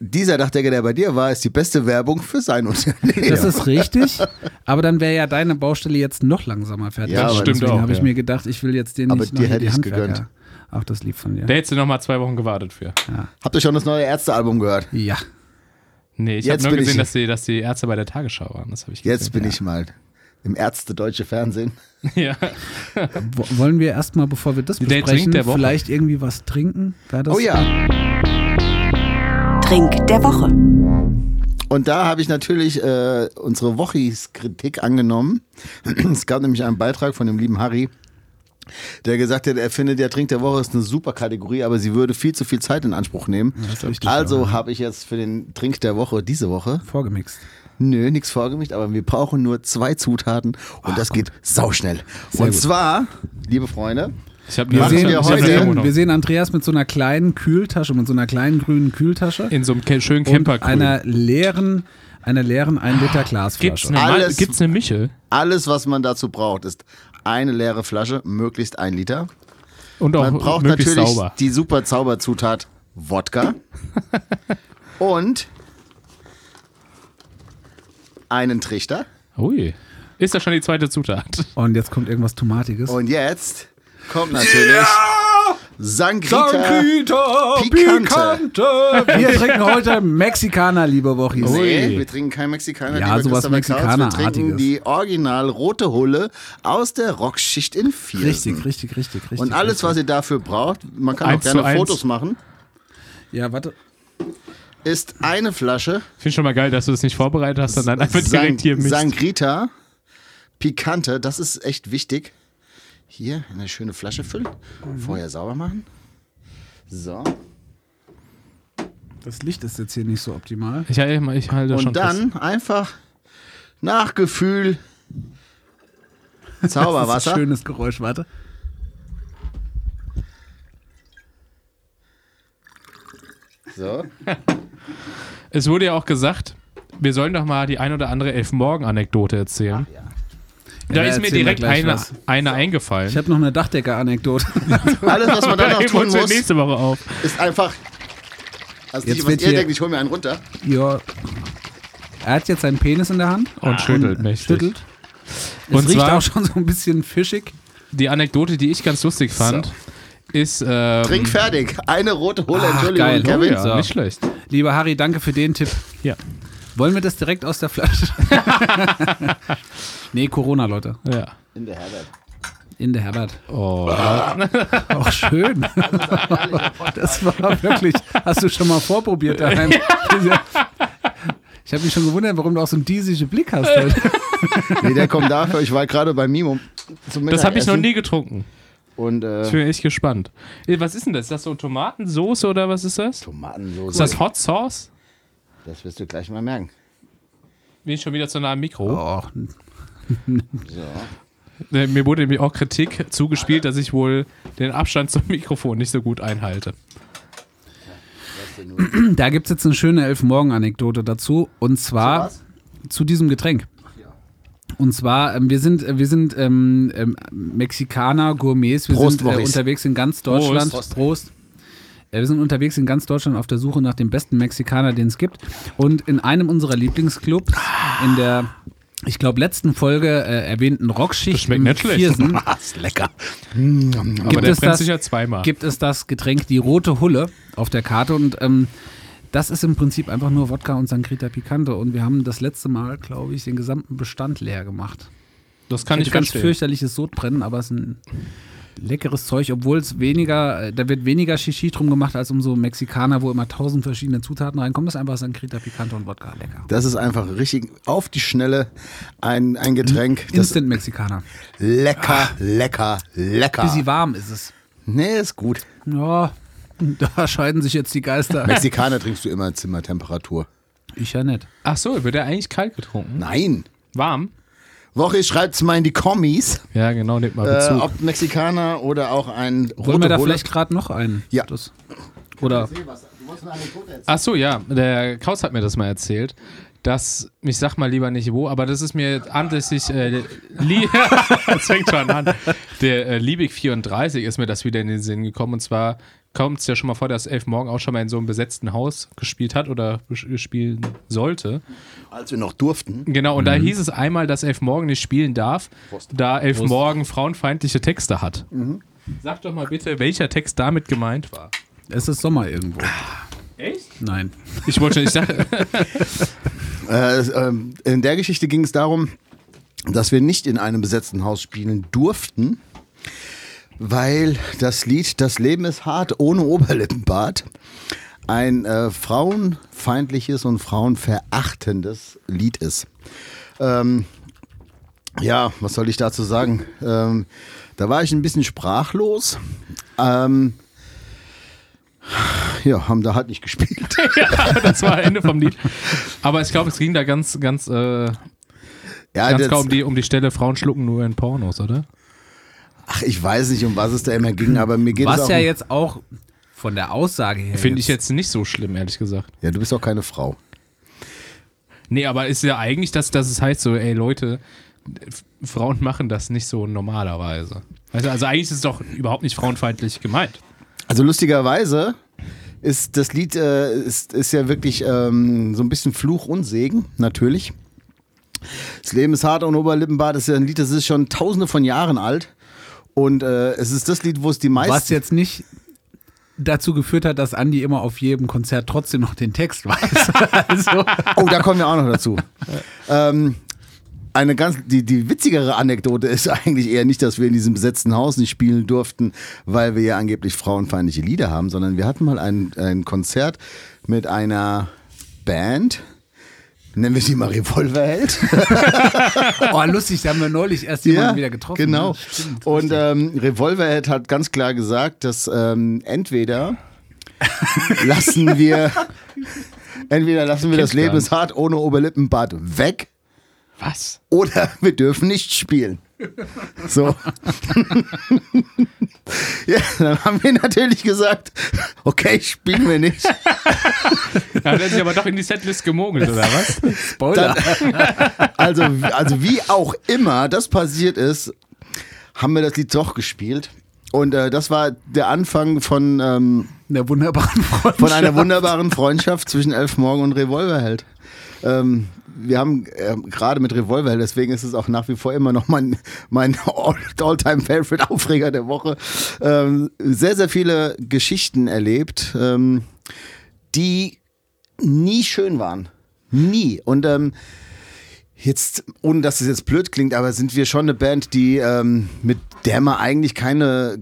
dieser Dachdecker, der bei dir war, ist die beste Werbung für sein Unternehmen.
Das ist richtig, aber dann wäre ja deine Baustelle jetzt noch langsamer fertig.
Ja,
Das stimmt
Deswegen
auch,
habe ich
ja.
mir gedacht, ich will jetzt den
Aber
nicht
dir
noch
hätte
die Handwerker.
gegönnt.
Auch das lieb von dir.
Da hättest du noch mal zwei Wochen gewartet für.
Habt ihr schon das neue Ärztealbum gehört?
Ja.
Nee, ich habe nur gesehen, dass die, dass die Ärzte bei der Tagesschau waren. Das habe ich gesehen.
Jetzt bin ich mal im Ärzte Deutsche Fernsehen.
Ja.
Wo- Wollen wir erstmal, bevor wir das
Der
besprechen,
der Woche.
vielleicht irgendwie was trinken?
Oh ja.
Trink der Woche.
Und da habe ich natürlich äh, unsere Wochis-Kritik angenommen. Es gab nämlich einen Beitrag von dem lieben Harry, der gesagt hat, er findet, der Trink der Woche ist eine super Kategorie, aber sie würde viel zu viel Zeit in Anspruch nehmen.
Richtig,
also habe ich jetzt für den Trink der Woche diese Woche,
vorgemixt.
nö, nichts vorgemischt, aber wir brauchen nur zwei Zutaten und das geht sauschnell. Und
gut.
zwar, liebe Freunde,
Wir sehen,
wir
sehen, wir sehen Andreas mit so einer kleinen Kühltasche, mit so einer kleinen grünen Kühltasche
in so einem ke- schönen
und
Campergrün.
einer leeren, einer leeren 1 Liter
Gibt's
Glasflasche.
eine,
Alles-
Alles. Gibt's eine Michel?
alles, was man dazu braucht, ist eine leere Flasche, möglichst ein Liter.
Und auch
Man braucht natürlich
sauber.
die super Zauberzutat Wodka und einen Trichter.
Ui. Ist das schon die zweite Zutat?
Und jetzt kommt irgendwas Tomatiges.
Und jetzt kommt natürlich Sangrita.
Sangrita,
Picante.
Wir trinken heute Mexikaner, liebe Wochis.
Nee, wir trinken kein Mexikaner.
Ja,
lieber
sowas
Kautz. Wir trinken die original rote Hulle aus der Rockschicht in Viersen.
Richtig, richtig, richtig, richtig.
Und alles,
richtig.
was ihr dafür braucht, man kann auch gerne. Fotos machen,
Ja, warte.
ist eine Flasche
Ich finde schon mal geil, dass du das nicht vorbereitet hast, sondern einfach direkt hier mischt.
Sangrita Picante, das ist echt wichtig. Hier eine schöne Flasche füllen, vorher sauber machen. So.
Das Licht ist jetzt hier nicht so optimal.
Ich, ich halte schon
Und dann einfach nach Gefühl
Das ist ein
Zauberwasser.
schönes Geräusch, warte.
So.
Es wurde ja auch gesagt, wir sollen doch mal die ein oder andere Elfmorgen-Anekdote erzählen. Da
Ja,
ist mir direkt eine,
was.
eine eingefallen.
Ich habe noch eine Dachdecker-Anekdote.
Alles, was man dann noch
Heben wir
tun muss,
nächste Woche auf.
ist einfach. Also
Jetzt
nicht, was
wird
ihr
hier-
denkt, ich hol mir einen runter.
ja. Er hat jetzt seinen Penis in der Hand.
Und schüttelt mächtig.
Schüttelt. Es
Und
riecht
zwar-
auch schon so ein bisschen fischig.
Die Anekdote, die ich ganz lustig fand, ist. Ähm,
Trink fertig. Eine rote Hulle,
Ach,
Entschuldigung,
geil.
Oh
Kevin.
ja,
So.
nicht schlecht.
Lieber Harry, danke für den Tipp.
Ja.
Wollen wir das direkt aus der Flasche? nee, Corona, Leute.
ja.
In der Herbert.
In der Herbert.
Oh.
Auch schön. Das war wirklich. Hast du schon mal vorprobiert daheim? Ich habe mich schon gewundert, warum du auch so einen diesischen Blick hast. Heute.
Nee, der kommt dafür. Ich war gerade bei Mimo. Zum
Das habe ich noch nie getrunken.
Und äh,
Ich bin echt gespannt. Äh, Was ist denn das? Ist das so Tomatensoße oder was ist das?
Tomatensoße.
Ist das Hot Sauce?
Das wirst du gleich mal merken.
Bin ich schon wieder zu nah am Mikro?
Oh,
So.
Äh, Mir wurde nämlich auch Kritik zugespielt, dass ich wohl den Abstand zum Mikrofon nicht so gut einhalte.
da gibt es jetzt eine schöne Elfmorgen-Anekdote dazu. Und zwar zu diesem Getränk. Und zwar, ähm, wir sind, äh, wir sind ähm, ähm, Mexikaner, Gourmets, wir
Prost,
sind äh, unterwegs in ganz Deutschland.
Prost.
Prost. Äh, wir sind unterwegs in ganz Deutschland auf der Suche nach dem besten Mexikaner, den es gibt. Und in einem unserer Lieblingsclubs, in der, ich glaube, letzten Folge äh, erwähnten Rockschicht
Das schmeckt
im
nicht.
Viersen,
ist lecker.
Aber
Gibt
der
es
brennt
das-
sich ja zweimal.
gibt es das Getränk die rote Hulle auf der Karte und ähm, das ist im Prinzip einfach nur Wodka und Sangrita Picante und wir haben das letzte Mal, glaube ich, den gesamten Bestand leer gemacht.
Das kann
ich
ich
ganz fürchterliches Sodbrennen, aber es ist ein leckeres Zeug, obwohl es weniger, äh, da wird weniger Shishi drum gemacht als um so Mexikaner, wo immer tausend verschiedene Zutaten reinkommen. Das ist einfach Sangrita Picante und Wodka lecker.
Das ist einfach richtig auf die Schnelle ein, ein Getränk. Das
Instant Mexikaner.
lecker, lecker, lecker.
Bisschen warm ist es.
Nee, ist gut.
Ja, da scheiden sich jetzt die Geister.
Mexikaner trinkst du immer Zimmertemperatur.
Ich ja nicht.
Ach so, wird der eigentlich kalt getrunken?
Nein.
Warm?
Woche schreibt's mal in die Kommis,
Ja, genau, nehmt mal
äh,
Bezug.
ob Mexikaner oder auch ein rote
Wollen wir da
Bulle.
vielleicht gerade noch einen?
Ja.
Das, oder
Ach so, ja, der Kraus hat mir das mal erzählt, dass, ich sag mal lieber nicht wo, aber das ist mir anlässlich, äh, das fängt schon an, der äh, Liebig 34 ist mir das wieder in den Sinn gekommen und zwar kommt es ja schon mal vor, dass Elf Morgen auch schon mal in so einem besetzten Haus gespielt hat oder spielen sollte.
Als wir noch durften.
Genau, und da hieß es einmal, dass Elf Morgen nicht spielen darf, da Elf Morgen frauenfeindliche Texte hat. Sag doch mal bitte, welcher Text damit gemeint war.
es ist Sommer irgendwo.
Echt?
Nein.
Ich wollte schon, ich dachte,
Äh, ähm, in der Geschichte ging es darum, dass wir nicht in einem besetzten Haus spielen durften, weil das Lied Das Leben ist hart ohne Oberlippenbart ein äh, frauenfeindliches und frauenverachtendes Lied ist. Ähm, ja, was soll ich dazu sagen? Ähm, da war ich ein bisschen sprachlos. Ähm, ja, haben da halt nicht gespielt.
ja, das war Ende vom Lied. Aber ich glaube, es ging da ganz, ganz, äh,
Ja,
ganz klar um die, um die Stelle, Frauen schlucken nur in Pornos, oder?
Ach, ich weiß nicht, um was es da immer ging, aber mir geht es
Was ja
um,
jetzt auch von der Aussage her.
Finde ich jetzt nicht so schlimm, ehrlich gesagt.
Ja, du bist auch keine Frau.
Nee, aber ist ja eigentlich, dass, dass es heißt so, ey Leute, Frauen machen das nicht so normalerweise. Weißt du, also eigentlich ist es doch überhaupt nicht frauenfeindlich gemeint.
Also lustigerweise ist das Lied äh, ist, ist ja wirklich ähm, so ein bisschen Fluch und Segen, natürlich. Das Leben ist hart und Oberlippenbart ist ja ein Lied, das ist schon tausende von Jahren alt. Und äh, es ist das Lied, wo es die meisten.
Was jetzt nicht dazu geführt hat, dass Andi immer auf jedem Konzert trotzdem noch den Text weiß. also,
Oh, da kommen wir auch noch dazu. ähm, eine ganz, die, die witzigere Anekdote ist eigentlich eher nicht, dass wir in diesem besetzten Haus nicht spielen durften, weil wir ja angeblich frauenfeindliche Lieder haben, sondern wir hatten mal ein, ein Konzert mit einer Band, nennen wir sie mal Revolverheld.
oh, lustig, da haben wir neulich erst jemanden wieder getroffen.
Genau.
ne? Stimmt,
Und ähm, Revolverhead hat ganz klar gesagt, dass ähm, entweder lassen wir entweder lassen wir das
Kennst gar
Leben ist hart ohne Oberlippenbart weg
Was?
oder wir dürfen nicht spielen. So. ja, dann haben wir natürlich gesagt, okay, spielen wir nicht.
Der hat sich aber doch in die Setlist gemogelt, oder was?
Spoiler.
Also, also wie auch immer das passiert ist, haben wir das Lied doch gespielt. Und äh, das war der Anfang von, ähm,
der wunderbaren Freundschaft.
von einer wunderbaren Freundschaft zwischen Elfmorgen und Revolverheld. Ähm, wir haben ähm, gerade mit Revolverheld, deswegen ist es auch nach wie vor immer noch mein, mein All- All-Time-Favorite Aufreger der Woche, ähm, sehr, sehr viele Geschichten erlebt, ähm, die nie schön waren. Nie. Und ähm, jetzt, ohne dass es jetzt blöd klingt, aber sind wir schon eine Band, die ähm, mit der man eigentlich keine,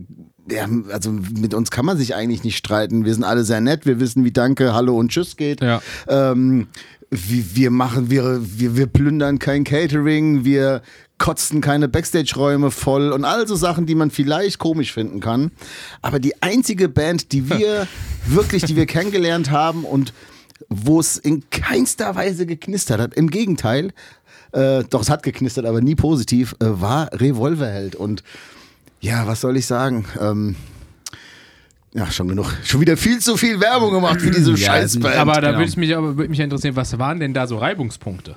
ja, also mit uns kann man sich eigentlich nicht streiten. Wir sind alle sehr nett, wir wissen, wie Danke, Hallo und Tschüss geht.
Ja.
Ähm, wir, wir machen, wir, wir, wir plündern kein Catering, wir kotzen keine Backstage-Räume voll und all so Sachen, die man vielleicht komisch finden kann. Aber die einzige Band, die wir wirklich, die wir kennengelernt haben und wo es in keinster Weise geknistert hat, im Gegenteil, äh, doch es hat geknistert, aber nie positiv, äh, war Revolverheld. Und ja, was soll ich sagen? Ähm, ja, schon genug. Schon wieder viel zu viel Werbung gemacht für diese
Ja,
Scheißband.
Aber da
genau.
würde ich mich aber würde mich interessieren, was waren denn da so Reibungspunkte?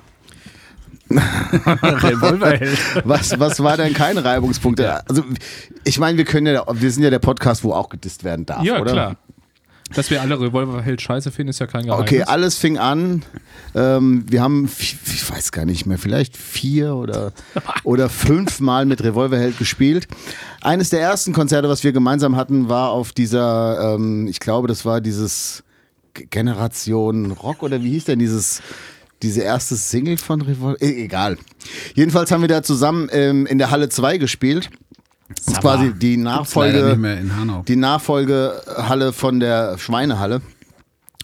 Was, was war denn keine Reibungspunkte? Also, ich meine, wir können ja, wir sind ja der Podcast, wo auch gedisst werden darf,
Ja,
oder?
klar. Dass wir alle Revolverheld scheiße finden, ist ja kein Geheimnis.
Okay, alles fing an. Ähm, wir haben, ich weiß gar nicht mehr, vielleicht vier oder, oder fünf Mal mit Revolverheld gespielt. Eines der ersten Konzerte, was wir gemeinsam hatten, war auf dieser, ähm, ich glaube, das war dieses Generation Rock oder wie hieß denn dieses, diese erste Single von Revolver? Egal. Jedenfalls haben wir da zusammen ähm, in der Halle 2 gespielt. Das ist quasi die Nachfolge die Nachfolgehalle von der Schweinehalle.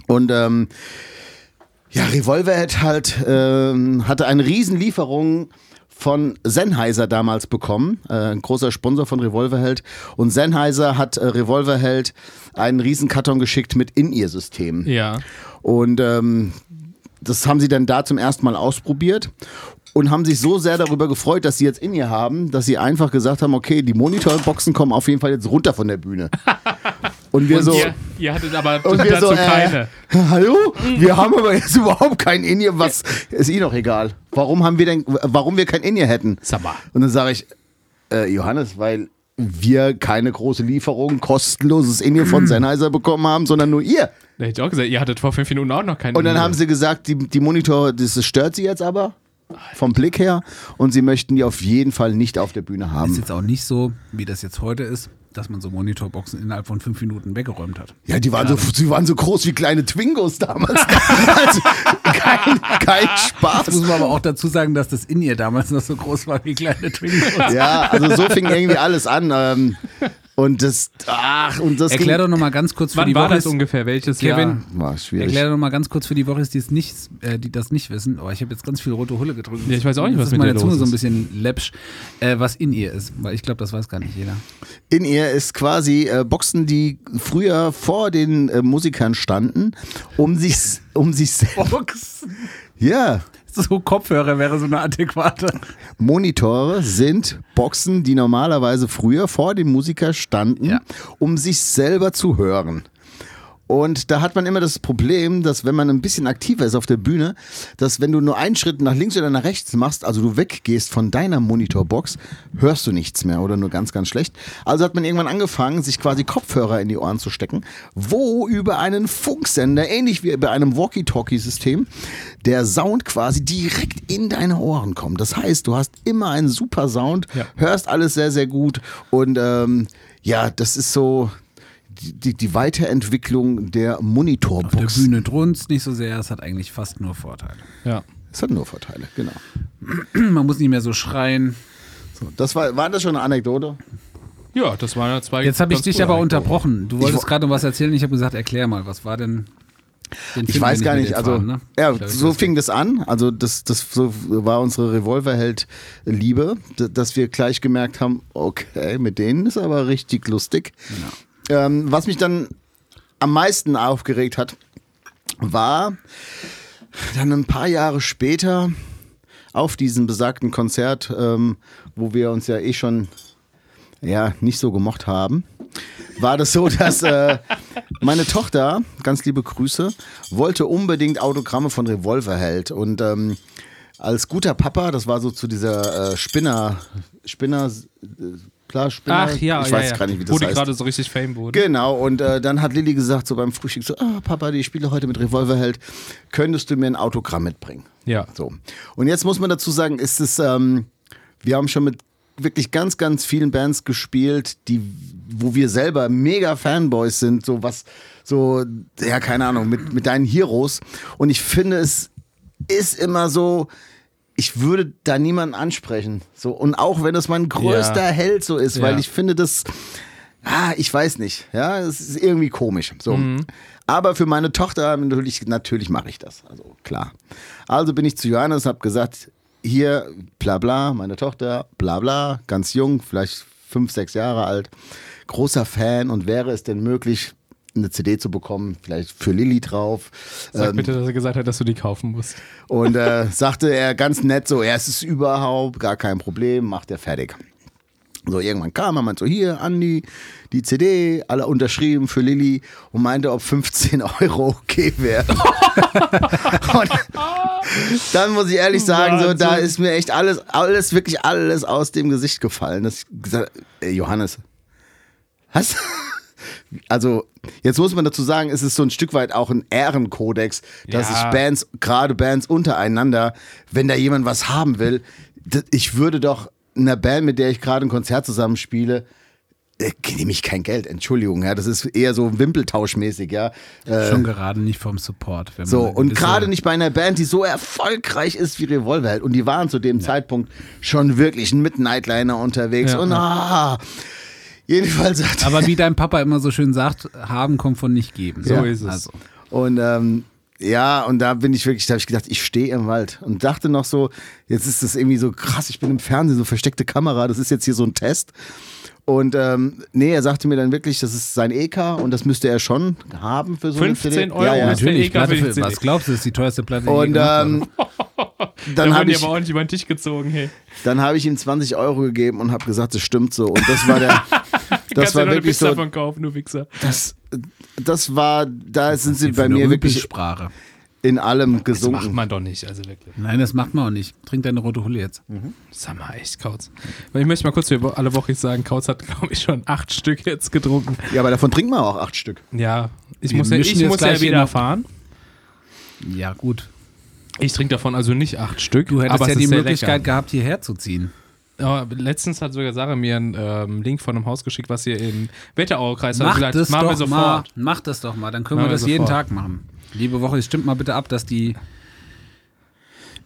Und ähm, ja, Revolverhead halt ähm, hatte eine Riesenlieferung von Sennheiser damals bekommen, äh, ein großer Sponsor von Revolverheld. Und Sennheiser hat äh, Revolverheld einen Riesenkarton geschickt mit In-Ear-Systemen.
Ja.
Und ähm, das haben sie dann da zum ersten Mal ausprobiert und haben sich so sehr darüber gefreut, dass sie jetzt in ihr haben, dass sie einfach gesagt haben, okay, die Monitorboxen kommen auf jeden Fall jetzt runter von der Bühne. Und wir
Und
so,
ihr, ihr hattet aber
und wir
dazu
so, äh,
keine.
hallo? Wir haben aber jetzt überhaupt kein In-Ear, was ist eh noch egal. Warum haben wir denn, warum wir kein In-Ear hätten?
Sag mal.
Und dann sage ich, äh, Johannes, weil wir keine große Lieferung, kostenloses In-Ear von Sennheiser bekommen haben, sondern nur ihr.
Da hätte ich auch gesagt, ihr hattet vor fünf Minuten auch noch keine.
Und dann haben sie gesagt, die, die Monitore, das stört sie jetzt aber vom Blick her und sie möchten die auf jeden Fall nicht auf der Bühne
Ist
haben.
jetzt auch nicht so, wie das jetzt heute ist, dass man so Monitorboxen innerhalb von fünf Minuten weggeräumt hat.
Ja, die waren, so, sie waren so groß wie kleine Twingos damals. also kein, kein
Das
Spaß.
muss man aber auch dazu sagen, dass das in ihr damals noch so groß war wie kleine Twingos.
Ja, also so fing irgendwie alles an. Ähm, und das, ach, und das
Erklär
ging,
doch nochmal ganz kurz für
Wann
die
war das ungefähr? Welches
Kevin,
Jahr?
war schwierig.
Erklär doch mal ganz kurz für die Wochis, die es nicht, äh, die das nicht wissen. Oh, ich habe jetzt ganz viel rote Hulle gedrückt.
Ja, ich weiß auch nicht,
Jetzt
was
ist
mit
meine Zunge
los
so ein
ist.
bisschen läppsch, äh, was in ihr ist, weil ich glaube, das weiß gar nicht jeder.
In ihr ist quasi äh, Boxen, die früher vor den äh, Musikern standen, um sich, um sich selbst.
Boxen.
Ja.
So Kopfhörer wäre so eine adäquate.
Monitore sind Boxen, die normalerweise früher vor dem Musiker standen,
Ja.
um sich selber zu hören. Und da hat man immer das Problem, dass wenn man ein bisschen aktiver ist auf der Bühne, dass wenn du nur einen Schritt nach links oder nach rechts machst, also du weggehst von deiner Monitorbox, hörst du nichts mehr oder nur ganz, ganz schlecht. Also hat man irgendwann angefangen, sich quasi Kopfhörer in die Ohren zu stecken, wo über einen Funksender, ähnlich wie bei einem Walkie-Talkie-System, der Sound quasi direkt in deine Ohren kommt. Das heißt, du hast immer einen super Sound,
Ja.
hörst alles sehr, sehr gut und ähm, ja, das ist so die, die, Weiterentwicklung der
Auf der
Monitorbox.
Bühne drunzt nicht so sehr, es hat eigentlich fast nur Vorteile.
Ja.
Es hat nur Vorteile, genau.
Man muss nicht mehr so schreien.
So, das war, war das schon eine Anekdote?
Ja, das waren ja zwei.
Jetzt habe ich dich aber
Anekdoten.
unterbrochen. Du wolltest
wo-
gerade noch was erzählen. Ich habe gesagt, erklär mal, was war denn. den
Ich weiß gar nicht, also
fahren, ne?
ja,
glaub,
so fing das an. Also das, das so war unsere Revolverheld-Liebe, dass wir gleich gemerkt haben, okay, mit denen ist aber richtig lustig.
Genau.
Ähm, was mich dann am meisten aufgeregt hat, war dann ein paar Jahre später auf diesem besagten Konzert, ähm, wo wir uns ja eh schon ja nicht so gemocht haben, war das so, dass äh, meine Tochter, ganz liebe Grüße, wollte unbedingt Autogramme von Revolverheld und ähm, als guter Papa, das war so zu dieser äh, Spinner, Spinner, äh, klar, Spinner,
Ach ja,
ich
ja,
weiß
ja.
gar nicht, wie
Wo
das
die
heißt.
gerade so richtig Fame wurde.
Genau, und äh, dann hat Lilly gesagt, so beim Frühstück, so, ah, Papa, die spiele heute mit Revolverheld, könntest du mir ein Autogramm mitbringen?
Ja.
So. Und jetzt muss man dazu sagen, ist es, ähm, wir haben schon mit wirklich ganz, ganz vielen Bands gespielt, die, wo wir selber mega Fanboys sind, so was, so, ja, keine Ahnung, mit, mit deinen Heroes. Und ich finde, es ist immer so, ich würde da niemanden ansprechen. So, und auch wenn das mein größter
Ja.
Held so ist, weil
Ja.
ich finde das, ah, ich weiß nicht, ja, es ist irgendwie komisch. So. Aber für meine Tochter natürlich, natürlich mache ich das. Also klar. Also bin ich zu Johannes, habe gesagt, hier, bla bla, meine Tochter, bla bla, ganz jung, vielleicht fünf, sechs Jahre alt, großer Fan und wäre es denn möglich, eine CD zu bekommen, vielleicht für Lilly drauf.
Sag
Ähm,
bitte, dass er gesagt hat, dass du die kaufen musst.
und äh, sagte er ganz nett so, ja, es ist überhaupt gar kein Problem, macht er fertig. So, irgendwann kam er, meinte so, hier, Andi, die CD, alle unterschrieben für Lilly und meinte, ob 15 Euro okay wären. und dann muss ich ehrlich sagen, so, da
Wahnsinn.
ist mir echt alles, alles, wirklich alles aus dem Gesicht gefallen. Das ich gesagt, ey, Johannes, was? Also, jetzt muss man dazu sagen, es ist so ein Stück weit auch ein Ehrenkodex, dass
Ja.
sich Bands, gerade Bands untereinander, wenn da jemand was haben will, ich würde doch einer Band, mit der ich gerade ein Konzert zusammenspiele, äh, nehme ich kein Geld, Entschuldigung, ja, das ist eher so Wimpeltauschmäßig, ja. Äh,
Schon gerade nicht vom Support.
so, und gerade nicht bei einer Band, die so erfolgreich ist wie Revolverheld. Und die waren zu dem Zeitpunkt schon wirklich mit Nightliner unterwegs.
Ja,
und ah, jedenfalls hat
Aber wie dein Papa immer so schön sagt, haben kommt von nicht geben.
So
ist es.
Also,
Und ähm, ja, und da bin ich wirklich, da habe ich gedacht, ich stehe im Wald und dachte noch so, jetzt ist das irgendwie so krass, ich bin im Fernsehen, so versteckte Kamera, das ist jetzt hier so ein Test. Und ähm, nee, er sagte mir dann wirklich, das ist sein EK und das müsste er schon haben für so
15
eine CD.
Euro
Ja, ja.
natürlich,
EK
Platte
für
für, was glaubst du, ist die teuerste Platte,
Und ähm,
Da
dann
wurden
habe
die
ich,
aber ordentlich über den Tisch gezogen, hey.
dann hab ich ihm 20 Euro gegeben und habe gesagt, das stimmt so. Und das war der, das
Kannst
war wirklich
Pizza
so,
von kaufen, du Wichser.
das, das war, da sind sie bei mir wirklich
Rüpelsprache.
in allem
Das macht
gesunken.
man doch nicht, also wirklich.
Nein, das macht man auch nicht. Trink deine rote Hulle jetzt.
Sag mal, echt, Kautz. Weil ich möchte mal kurz für alle Woche sagen, Kautz hat, glaube ich, schon acht Stück jetzt getrunken.
Ja, aber davon trinken wir auch acht Stück.
Ja, ich
Wir
muss ja, ich muss ja wieder fahren.
Ja, gut.
Ich trinke davon also nicht acht Stück.
Du hättest
aber
ja die Möglichkeit
lecker.
gehabt, hierher zu ziehen.
Aber letztens hat sogar Sarah mir einen ähm, Link von einem Haus geschickt, was hier in Wetterauer-Kreis hat.
Mach
Gesagt,
das
machen wir
doch
sofort.
mal. Mach das doch mal. Dann können
Machen
wir
wir
das jeden
sofort.
Tag machen. Liebe Woche, stimmt mal bitte ab, dass die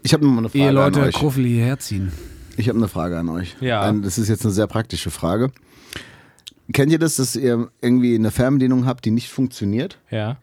Ich habe mal eine Frage an
Eheleute
euch.
Krofel hierher ziehen.
Ich habe eine Frage an euch.
Ja.
Das ist jetzt eine sehr praktische Frage. Kennt ihr das, dass ihr irgendwie eine Fernbedienung habt, die nicht funktioniert?
Ja.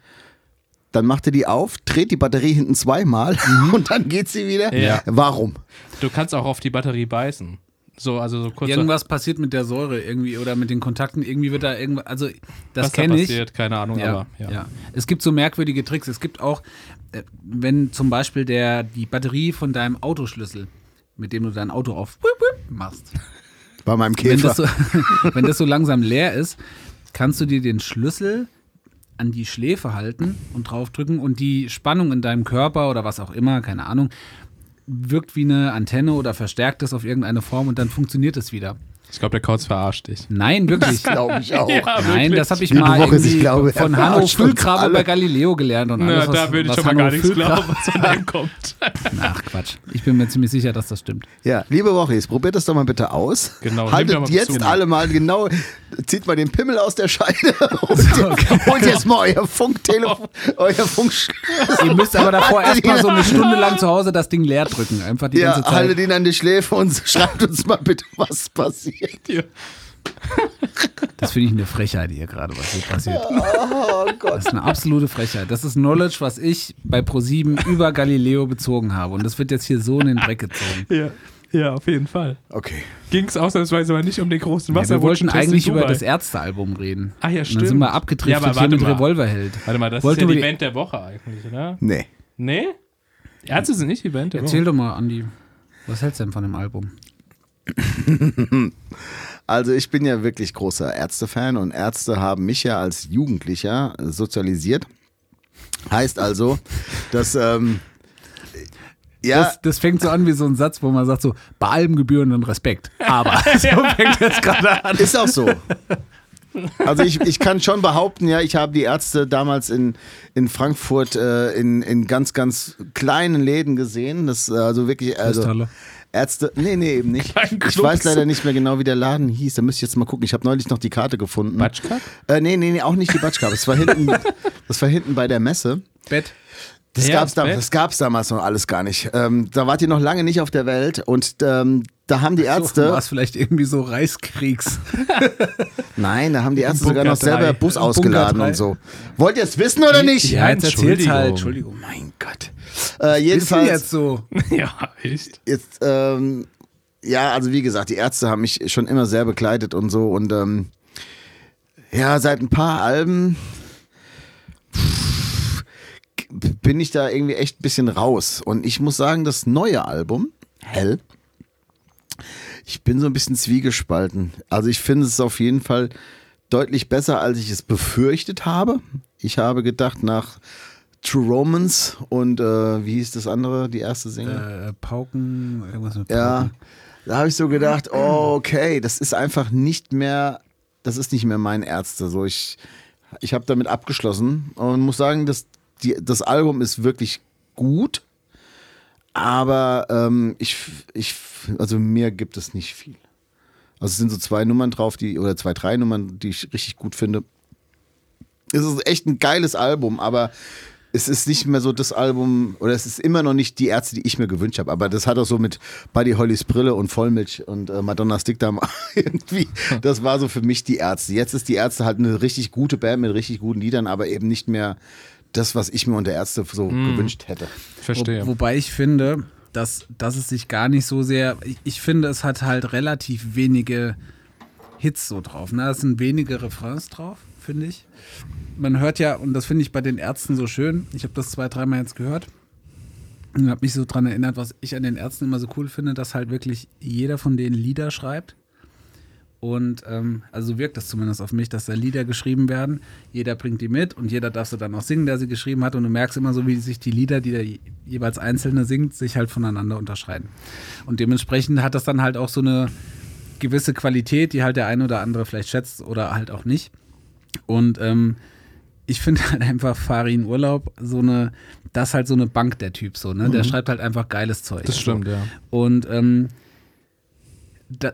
Dann macht ihr die auf, dreht die Batterie hinten zweimal und dann geht sie wieder.
Mhm. Ja.
Warum?
Du kannst auch auf die Batterie beißen. So, also so kurz.
Irgendwas passiert mit der Säure irgendwie oder mit den Kontakten. Irgendwie wird da irgendwas. Also, das
was da
kenne ich.
passiert, keine Ahnung,
Ja,
aber ja.
ja. Es gibt so merkwürdige Tricks. Es gibt auch, äh, wenn zum Beispiel der, die Batterie von deinem Autoschlüssel, mit dem du dein Auto auf machst,
Bei meinem
wenn
Käfer.
das, so, wenn das so langsam leer ist, kannst du dir den Schlüssel an die Schläfe halten und draufdrücken und die Spannung in deinem Körper oder was auch immer, keine Ahnung, wirkt wie eine Antenne oder verstärkt es auf irgendeine Form und dann funktioniert es wieder.
Ich glaube, der Kautz verarscht dich.
Nein, wirklich.
Glaube ich auch.
Ja,
Nein, das habe ich mal
Woche, ich glaube,
von Hanno Füllgrabe bei Galileo gelernt und
Na,
alles, was,
da würde ich
was
schon mal gar nichts glauben, was von dem kommt.
Ach Quatsch. Ich bin mir ziemlich sicher, dass das stimmt.
Ja, liebe Wochis, probiert das doch mal bitte aus.
Genau,
Haltet jetzt
Bezug.
alle mal genau, zieht mal den Pimmel aus der Scheide und holt jetzt mal euer Funktelefon, euer Funk.
Ihr müsst aber davor erstmal so eine Stunde lang zu Hause das Ding leer drücken. Einfach die
Ja,
ganze Zeit.
haltet ihn an die Schläfe und schreibt uns mal bitte, was passiert.
Das finde ich eine Frechheit hier gerade, was hier passiert.
Oh Gott.
Das ist eine absolute Frechheit. Das ist Knowledge, was ich bei Pro7 über Galileo bezogen habe. Und das wird jetzt hier so in den Dreck gezogen.
Ja. ja, auf jeden Fall.
Okay.
Ging es ausnahmsweise aber nicht um den großen
Ja, wir wollten eigentlich über das Ärztealbum reden.
Ah ja,
Und
stimmt.
dann sind wir
Ja,
abgedriftet
aber
hier mit
mal.
Revolverheld.
Warte mal, das
Wollten
ist ja die
die-
Event der Woche eigentlich, oder?
Nee.
Nee? Ärzte sind nicht Event der
Erzähl
Woche.
doch mal, Andi. Was hältst du denn von dem Album?
Also ich bin ja wirklich großer Ärzte-Fan und Ärzte haben mich ja als Jugendlicher sozialisiert. Heißt also, dass ähm, ja,
Das, das fängt so an wie so ein Satz, wo man sagt so, bei allem gebührenden Respekt. Aber so fängt das gerade an.
Ist auch so. Also ich, ich kann schon behaupten, ja, ich habe die Ärzte damals in, in Frankfurt äh, in, in ganz, ganz kleinen Läden gesehen. Das äh, also wirklich, also
Festhalle.
Ärzte, nee, nee, eben nicht. Ich weiß leider nicht mehr genau, wie der Laden hieß. Da müsste ich jetzt mal gucken. Ich habe neulich noch die Karte gefunden.
Batschka?
Äh, nee, nee, nee, auch nicht die Batschka. Das war hinten, das war hinten bei der Messe.
Bett.
Das
Ja,
gab's, da,
Band?
das gab's damals noch alles gar nicht. Ähm, da wart ihr noch lange nicht auf der Welt und ähm, da haben die Ärzte,
So, war es vielleicht irgendwie so Reichskriegs.
nein, da haben die Ärzte sogar noch selber. Bus ausgeladen und so. Wollt ihr es wissen oder nicht?
Ja, jetzt
Entschuldigung.
halt. Entschuldigung.
Mein Gott. Äh, jedenfalls,
jetzt so.
ja, echt.
jetzt, ähm, ja, also wie gesagt, die Ärzte haben mich schon immer sehr begleitet und so und ähm, ja, seit ein paar Alben pff, bin ich da irgendwie echt ein bisschen raus. Und ich muss sagen, das neue Album, Hell, ich bin so ein bisschen zwiegespalten. Also ich finde es auf jeden Fall deutlich besser, als ich es befürchtet habe. Ich habe gedacht, nach True Romance und äh, wie hieß das andere, die erste Single?
Äh, Pauken, irgendwas mit
Ja,
Pauken.
da habe ich so gedacht, oh, okay, das ist einfach nicht mehr, das ist nicht mehr mein Ärzte. So, ich ich habe damit abgeschlossen und muss sagen, dass die, das Album ist wirklich gut, aber ähm, ich, ich, also mir gibt es nicht viel. Also es sind so zwei Nummern drauf, die, oder zwei, drei Nummern, die ich richtig gut finde. Es ist echt ein geiles Album, aber es ist nicht mehr so das Album, oder es ist immer noch nicht die Ärzte, die ich mir gewünscht habe. Aber das hat auch so mit Buddy Hollys Brille und Vollmilch und äh, Madonnas Dickdarm irgendwie. Das war so für mich die Ärzte. Jetzt ist die Ärzte halt eine richtig gute Band mit richtig guten Liedern, aber eben nicht mehr das, was ich mir unter Ärzte so gewünscht hätte.
Verstehe.
Wo, wobei ich finde, dass, dass es sich gar nicht so sehr. Ich, ich finde, es hat halt relativ wenige Hits so drauf. Ne? Es sind wenige Refrains drauf, finde ich. Man hört ja, und das finde ich bei den Ärzten so schön, ich habe das zwei, dreimal jetzt gehört und habe mich so dran erinnert, was ich an den Ärzten immer so cool finde, dass halt wirklich jeder von denen Lieder schreibt. Und ähm, also wirkt das zumindest auf mich, dass da Lieder geschrieben werden. Jeder bringt die mit und jeder darf sie dann auch singen, der sie geschrieben hat. Und du merkst immer so, wie sich die Lieder, die der je- jeweils Einzelne singt, sich halt voneinander unterscheiden. Und dementsprechend hat das dann halt auch so eine gewisse Qualität, die halt der eine oder andere vielleicht schätzt oder halt auch nicht. Und ähm, ich finde halt einfach Farin Urlaub so eine, das ist halt so eine Bank der Typ so, ne? Der schreibt halt einfach geiles Zeug.
Das stimmt,
so.
ja.
Und ähm, da,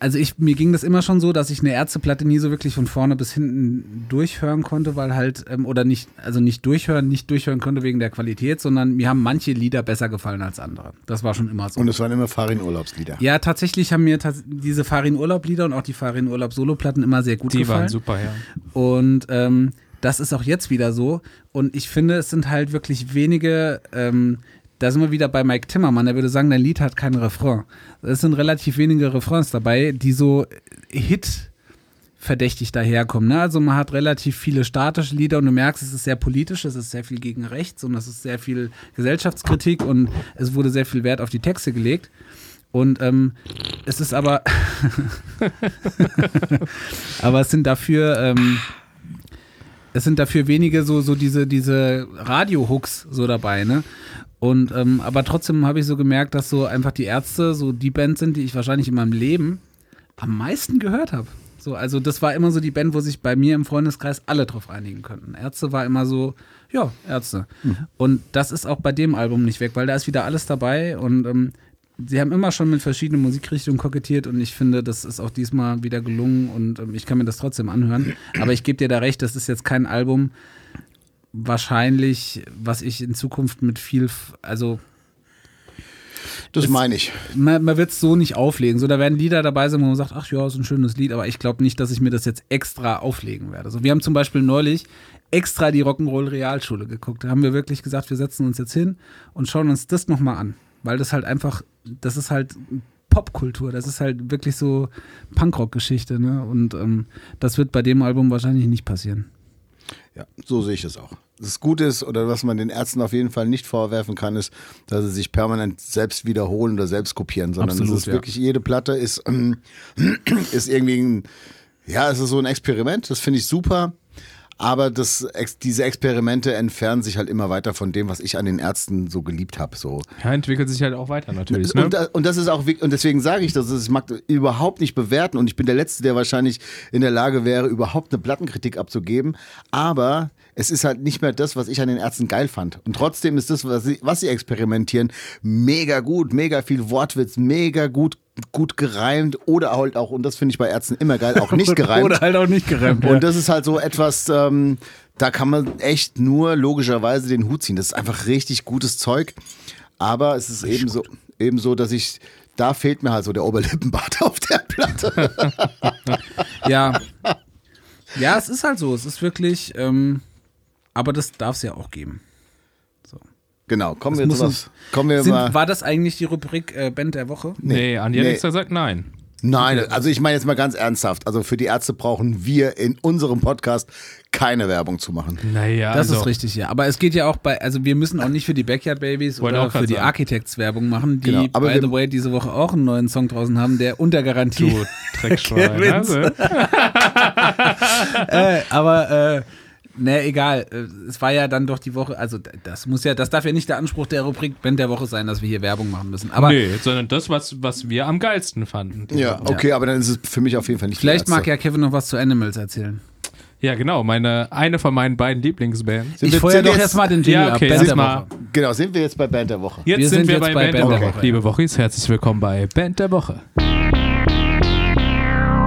also ich, mir ging das immer schon so, dass ich eine Ärzteplatte nie so wirklich von vorne bis hinten durchhören konnte, weil halt, ähm, oder nicht, also nicht durchhören, nicht durchhören konnte wegen der Qualität, sondern mir haben manche Lieder besser gefallen als andere. Das war schon immer so.
Und es waren immer Farin-Urlaubslieder.
ja, tatsächlich haben mir tats diese Farin Urlaub Lieder und auch die Farin Urlaub Soloplatten immer sehr gut
Die
gefallen.
waren super, ja.
Und ähm, das ist auch jetzt wieder so. Und ich finde, es sind halt wirklich wenige, ähm, da sind wir wieder bei Mike Timmermann, der würde sagen, dein Lied hat keinen Refrain. Es sind relativ wenige Refrains dabei, die so Hit verdächtig daherkommen. Ne? Also man hat relativ viele statische Lieder und du merkst, es ist sehr politisch, es ist sehr viel gegen rechts und es ist sehr viel Gesellschaftskritik und es wurde sehr viel Wert auf die Texte gelegt. Und ähm, es ist aber, aber es sind dafür, ähm, es sind dafür wenige so, so diese, diese Radio-Hooks so dabei, ne? Und ähm, aber trotzdem habe ich so gemerkt, dass so einfach die Ärzte so die Band sind, die ich wahrscheinlich in meinem Leben am meisten gehört habe. So, also das war immer so die Band, wo sich bei mir im Freundeskreis alle drauf einigen könnten. Ärzte war immer so, ja, Ärzte. Und das ist auch bei dem Album nicht weg, weil da ist wieder alles dabei und ähm, sie haben immer schon mit verschiedenen Musikrichtungen kokettiert und ich finde, das ist auch diesmal wieder gelungen und ähm, ich kann mir das trotzdem anhören. Aber ich gebe dir da recht, das ist jetzt kein Album, wahrscheinlich, was ich in Zukunft mit viel, also
Das
Es-
meine ich.
man, man wird es so nicht auflegen. So, da werden Lieder dabei sein, wo man sagt, ach ja, ist ein schönes Lied, aber ich glaube nicht, dass ich mir das jetzt extra auflegen werde. So, wir haben zum Beispiel neulich extra die Rock'n'Roll Realschule geguckt. Da haben wir wirklich gesagt, wir setzen uns jetzt hin und schauen uns das nochmal an. Weil das halt einfach, das ist halt Popkultur, das ist halt wirklich so Punkrock-Geschichte, ne? Und ähm, das wird bei dem Album wahrscheinlich nicht passieren.
Ja, so sehe ich es auch. Das Gute ist, oder was man den Ärzten auf jeden Fall nicht vorwerfen kann, ist, dass sie sich permanent selbst wiederholen oder selbst kopieren, sondern
Absolut,
es ist
ja.
wirklich, jede Platte ist, ähm, ist irgendwie ein, ja, es ist so ein Experiment, das finde ich super. Aber das, diese Experimente entfernen sich halt immer weiter von dem, was ich an den Ärzten so geliebt habe. So.
Ja, entwickelt sich halt auch weiter natürlich. Ne?
Und, da- und das ist auch, und deswegen sage ich das, ich mag das überhaupt nicht bewerten und ich bin der Letzte, der wahrscheinlich in der Lage wäre, überhaupt eine Plattenkritik abzugeben. Aber es ist halt nicht mehr das, was ich an den Ärzten geil fand. Und trotzdem ist das, was sie, was sie experimentieren, mega gut, mega viel Wortwitz, mega gut, gut gereimt oder halt auch, und das finde ich bei Ärzten immer geil, auch nicht gereimt.
Oder halt auch nicht gereimt.
Und das ist halt so etwas, ähm, da kann man echt nur logischerweise den Hut ziehen. Das ist einfach richtig gutes Zeug. Aber es ist eben so, eben so, dass ich, da fehlt mir halt so der Oberlippenbart auf der Platte.
Ja. Ja, es ist halt so. Es ist wirklich, ähm, aber das darf es ja auch geben.
Genau, kommen
Das
wir zu was. Kommen wir
Sind,
mal.
war das eigentlich die Rubrik äh, Band der Woche?
Nee, Anja
Nee.
hat gesagt nein.
Nein, also ich meine jetzt mal ganz ernsthaft. Also für die Ärzte brauchen wir in unserem Podcast keine Werbung zu machen.
Naja,
Das
also,
ist richtig, ja. Aber es geht ja auch bei, also wir müssen auch nicht für die Backyard Babies
Wollte
oder für die. Architects Werbung machen, die,
Genau, aber
by the way, diese Woche auch einen neuen Song draußen haben, der unter Garantie.
Du Dreckschwein. Also,
äh, aber, äh, ne, egal. Äh, Es war ja dann doch die Woche, also das muss ja, das darf ja nicht der Anspruch der Rubrik Band der Woche sein, dass wir hier Werbung machen müssen. Aber
nee, sondern das, was, was wir am geilsten fanden.
Ja, okay, aber dann ist es für mich auf jeden Fall nicht
vielleicht
die
mag ja Kevin noch was zu Animals erzählen.
Ja, genau. Meine, eine von meinen beiden Lieblingsbands.
Sind
ich feuer doch
jetzt-
jetzt mal den Jingle
Ja, okay,
ab. Band der
mal.
Woche.
Genau, sind wir jetzt bei Band der Woche.
Jetzt
Wir
sind
sind
wir
jetzt
bei,
bei
Band, der
Band der
Woche.
Woche.
Liebe Wochis, herzlich willkommen bei Band der Woche.